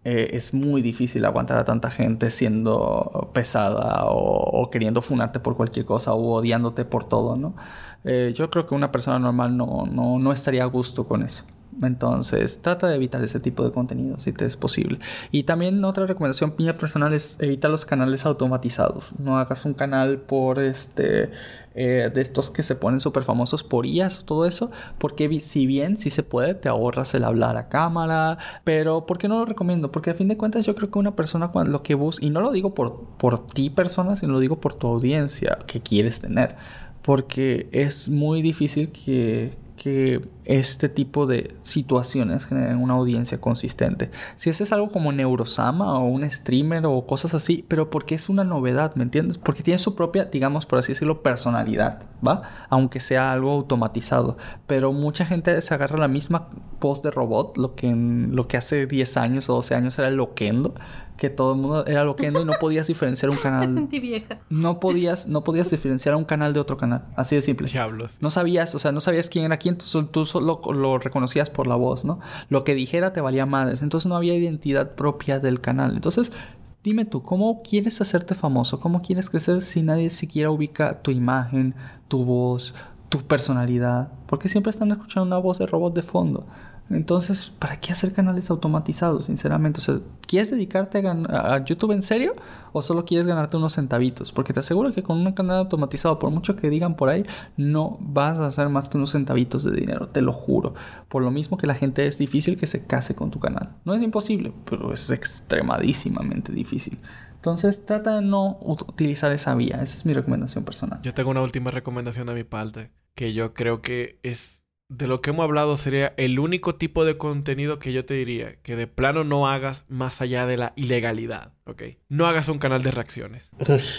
eh, es muy difícil aguantar a tanta gente siendo pesada o, o queriendo funarte por cualquier cosa o odiándote por todo, ¿no? Eh, yo creo que una persona normal no, no, no estaría a gusto con eso. Entonces, trata de evitar ese tipo de contenido si te es posible. Y también otra recomendación personal es evita los canales automatizados. No hagas un canal por este eh, de estos que se ponen súper famosos por IAS o todo eso. Porque si bien si se puede, te ahorras el hablar a cámara. Pero ¿por qué no lo recomiendo? Porque a fin de cuentas yo creo que una persona cuando lo que busca, y no lo digo por, por ti persona, sino lo digo por tu audiencia que quieres tener. Porque es muy difícil que, que este tipo de situaciones generen una audiencia consistente. Si ese es algo como Neurosama o un streamer o cosas así, pero porque es una novedad, ¿me entiendes? Porque tiene su propia, digamos por así decirlo, personalidad, ¿va? Aunque sea algo automatizado. Pero mucha gente se agarra la misma voz de robot, lo que, en- lo que hace 10 años o 12 años era Loquendo, que todo el mundo era Loquendo y no podías diferenciar un [laughs] Me canal. sentí vieja. No podías, no podías diferenciar un canal de otro canal. Así de simple. Diablos. No sabías, o sea, no sabías quién era quién, tú, tú solo lo reconocías por la voz, ¿no? Lo que dijera te valía madres, entonces no había identidad propia del canal. Entonces, dime tú, ¿cómo quieres hacerte famoso? ¿Cómo quieres crecer si nadie siquiera ubica tu imagen, tu voz, tu personalidad? Porque siempre están escuchando una voz de robot de fondo. Entonces, ¿para qué hacer canales automatizados, sinceramente? O sea, ¿quieres dedicarte a, a YouTube en serio? ¿O solo quieres ganarte unos centavitos? Porque te aseguro que con un canal automatizado, por mucho que digan por ahí, no vas a hacer más que unos centavitos de dinero, te lo juro. Por lo mismo que la gente es difícil que se case con tu canal. No es imposible, pero es extremadísimamente difícil. Entonces, trata de no ut- utilizar esa vía. Esa es mi recomendación personal. Yo tengo una última recomendación de mi parte, que yo creo que es de lo que hemos hablado sería el único tipo de contenido que yo te diría que de plano no hagas más allá de la ilegalidad, ¿ok? No hagas un canal de reacciones.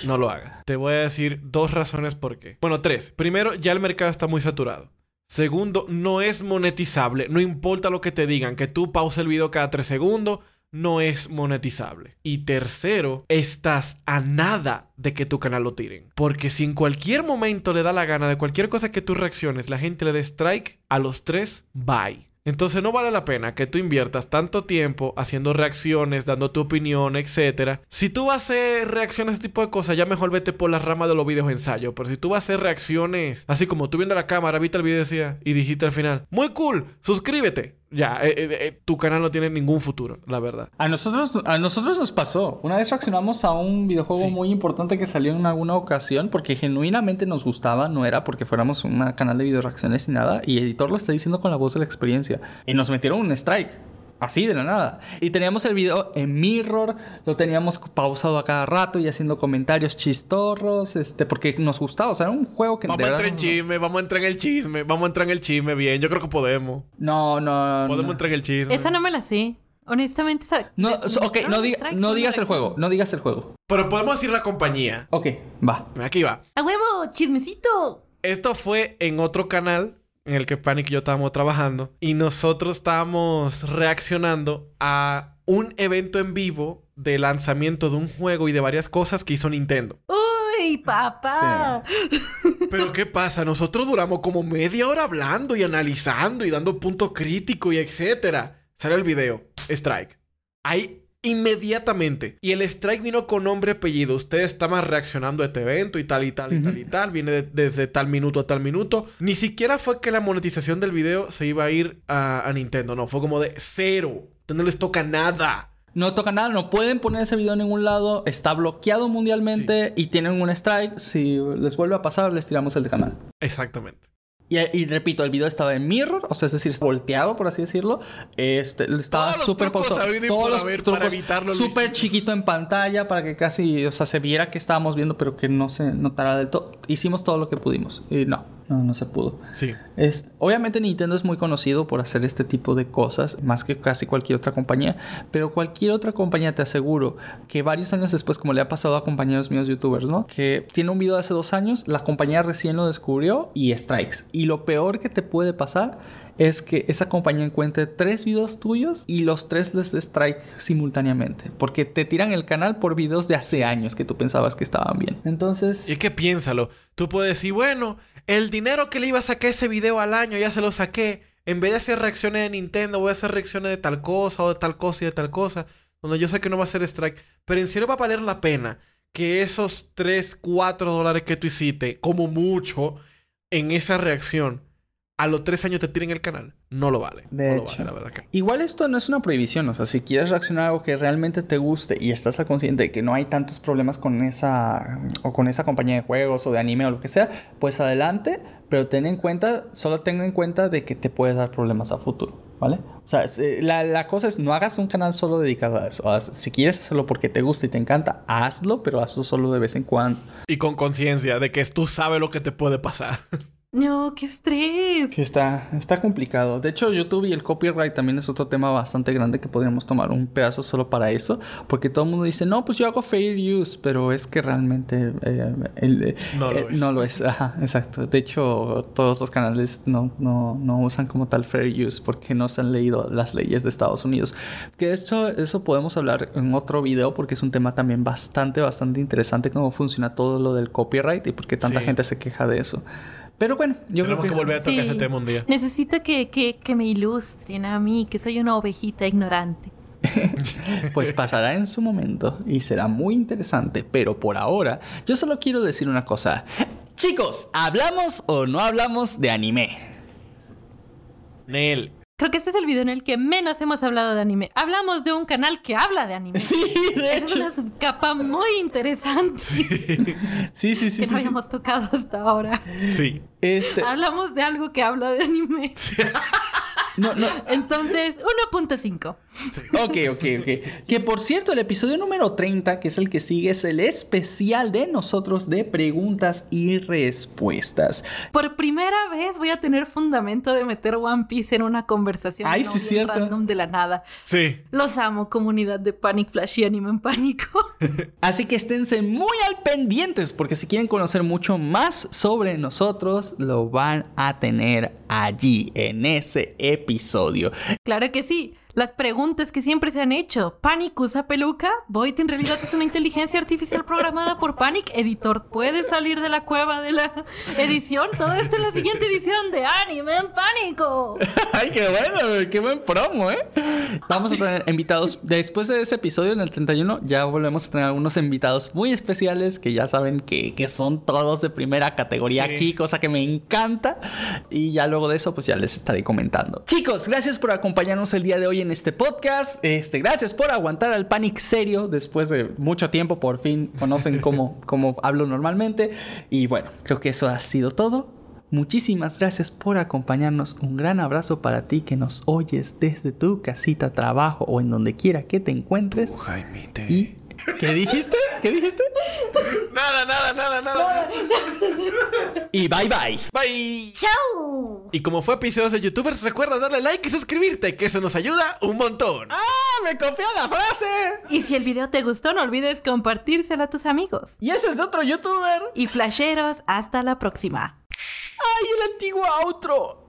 No lo hagas. Te voy a decir dos razones por qué. Bueno, tres. Primero, ya el mercado está muy saturado. Segundo, no es monetizable. No importa lo que te digan, que tú pauses el video cada tres segundos. No es monetizable. Y tercero, estás a nada de que tu canal lo tiren. Porque si en cualquier momento le da la gana de cualquier cosa que tú reacciones, la gente le dé strike, a los tres, bye. Entonces no vale la pena que tú inviertas tanto tiempo haciendo reacciones, dando tu opinión, etc. Si tú vas a hacer reacciones a ese tipo de cosas, ya mejor vete por la rama de los videos ensayos. Pero si tú vas a hacer reacciones, así como tú viendo la cámara, viste el video decía, y dijiste al final, muy cool, suscríbete. Ya, eh, eh, eh, tu canal no tiene ningún futuro, la verdad. A nosotros, a nosotros nos pasó. Una vez reaccionamos a un videojuego Sí. muy importante que salió en alguna ocasión porque genuinamente nos gustaba, no era porque fuéramos un canal de video reacciones ni nada. Y editor lo está diciendo con la voz de la experiencia. Y nos metieron un strike. Así de la nada. Y teníamos el video en mirror, lo teníamos pausado a cada rato y haciendo comentarios chistorros, este, porque nos gustaba. O sea, era un juego que Vamos a entrar en chisme, vamos a entrar en el chisme, vamos a entrar en el chisme bien. Yo creo que podemos. No, no, Podemos no. entrar en el chisme. Esa no me la sé. Honestamente, esa- No, ok, no, diga- no digas el juego, no digas el juego. Pero podemos decir la compañía. Ok, va. Aquí va. ¡A huevo! ¡Chismecito! Esto fue en otro canal en el que Panic y yo estábamos trabajando y nosotros estábamos reaccionando a un evento en vivo de lanzamiento de un juego y de varias cosas que hizo Nintendo. ¡Uy, papá! Pero ¿qué pasa? Nosotros duramos como media hora hablando y analizando y dando punto crítico y etcétera. Sale el video. Strike. Ahí inmediatamente. Y el strike vino con nombre y apellido. Ustedes estaban reaccionando a este evento y tal y tal y tal y tal. Viene de- desde tal minuto a tal minuto. Ni siquiera fue que la monetización del video se iba a ir a, a Nintendo. No, fue como de cero. No les toca nada. No toca nada, no pueden poner ese video en ningún lado, está bloqueado mundialmente y tienen un strike. Si les vuelve a pasar, les tiramos el canal. Exactamente. Y, y repito, el video estaba en mirror, o sea, es decir, volteado, por así decirlo. Este, estaba Todos los súper trucos por haber para evitarlo lo Súper chiquito en pantalla para que casi, o sea, se viera que estábamos viendo, pero que no se notara del todo. Hicimos todo lo que pudimos. Y no, no, no se pudo. Sí. Es- obviamente Nintendo es muy conocido por hacer este tipo de cosas, más que casi cualquier otra compañía, pero cualquier otra compañía te aseguro que varios años después, como le ha pasado a compañeros míos youtubers, ¿no? Que tiene un video de hace dos años, la compañía recién lo descubrió y strikes. Y lo peor que te puede pasar es que esa compañía encuentre tres videos tuyos y los tres les strike simultáneamente, porque te tiran el canal por videos de hace años que tú pensabas que estaban bien. Entonces... Y es que piénsalo. Tú puedes decir, bueno, el dinero que le iba a sacar ese video al año ya se lo saqué. En vez de hacer reacciones de Nintendo, voy a hacer reacciones de tal cosa o de tal cosa y de tal cosa. Donde yo sé que no va a ser strike. Pero en serio va a valer la pena que esos 3, 4 dólares que tú hiciste, como mucho, en esa reacción, a los 3 años te tiren el canal. No lo vale. De no lo hecho. vale, la verdad que. Igual esto no es una prohibición, o sea, si quieres reaccionar a algo que realmente te guste y estás al consciente de que no hay tantos problemas con esa o con esa compañía de juegos o de anime o lo que sea, pues adelante, pero ten en cuenta, solo ten en cuenta de que te puede dar problemas a futuro, ¿vale? O sea, eh, la, la cosa es no hagas un canal solo dedicado a eso. Haz- si quieres hacerlo porque te gusta y te encanta, hazlo, pero hazlo solo de vez en cuando. Y con conciencia de que tú sabes lo que te puede pasar. [laughs] No, qué estrés. Sí, está, está complicado. De hecho, YouTube y el copyright también es otro tema bastante grande que podríamos tomar un pedazo solo para eso. Porque todo el mundo dice, no, pues yo hago fair use, pero es que realmente eh, el- eh, No lo eh, es. no lo es. Ajá, exacto. De hecho, todos los canales no, no, no usan como tal fair use porque no se han leído las leyes de Estados Unidos. Que de hecho, eso podemos hablar en otro video porque es un tema también bastante, bastante interesante cómo funciona todo lo del copyright y por qué tanta Sí. gente se queja de eso. Pero bueno, yo Tenemos creo que, que volver a tocar Sí. ese tema un día. Necesito que, que, que me ilustren a mí, que soy una ovejita ignorante. [laughs] Pues pasará en su momento y será muy interesante, pero por ahora yo solo quiero decir una cosa. Chicos, ¿hablamos o no hablamos de anime? Nel. Creo que este es el video en el que menos hemos hablado de anime. Hablamos de un canal que habla de anime. [laughs] Sí, de Es hecho. una subcapa muy interesante Sí, sí, sí. que sí, no habíamos tocado hasta ahora. Sí. Este, Hablamos de algo que habla de anime. [laughs] no, no. Entonces, 1.5. [laughs] Ok, ok, ok. Que por cierto, el episodio número 30, que es el que sigue, es el especial de nosotros de preguntas y respuestas. Por primera vez voy a tener fundamento de meter One Piece en una conversación Ay, no sí, cierto. random de la nada. Sí. Los amo, comunidad de Panic Flash y Anime en Pánico. [laughs] Así que esténse muy al pendientes porque si quieren conocer mucho más sobre nosotros, lo van a tener allí en ese episodio. claro que sí. Las preguntas que siempre se han hecho. ¿Panic usa peluca? ¿Void en realidad es una inteligencia artificial programada por Panic? ¿Editor puede salir de la cueva de la edición? Todo esto en la siguiente edición de Anime en Pánico. [laughs] Ay, qué bueno, qué buen promo, ¿eh? Vamos a tener invitados. Después de ese episodio, en el 31, ya volvemos a tener algunos invitados muy especiales que ya saben que, que son todos de primera categoría Sí. aquí, cosa que me encanta. Y ya luego de eso, pues ya les estaré comentando. Chicos, gracias por acompañarnos el día de hoy en este podcast. Este, gracias por aguantar al Panic serio después de mucho tiempo. Por fin conocen cómo, [laughs] cómo hablo normalmente. Y bueno, creo que eso ha sido todo. Muchísimas gracias por acompañarnos. Un gran abrazo para ti que nos oyes desde tu casita, trabajo o en donde quiera que te encuentres. Jaimite. Y ¿qué dijiste? ¿Qué dijiste? Nada, nada, nada, nada. Y bye bye. Bye. ¡Chau! Y como fue episodios de youtubers, recuerda darle like y suscribirte, que eso nos ayuda un montón. ¡Ah! ¡Me copió la frase! Y si el video te gustó, no olvides compartírselo a tus amigos. Y ese es de otro youtuber. Y flasheros, hasta la próxima. ¡Ay, el antiguo outro!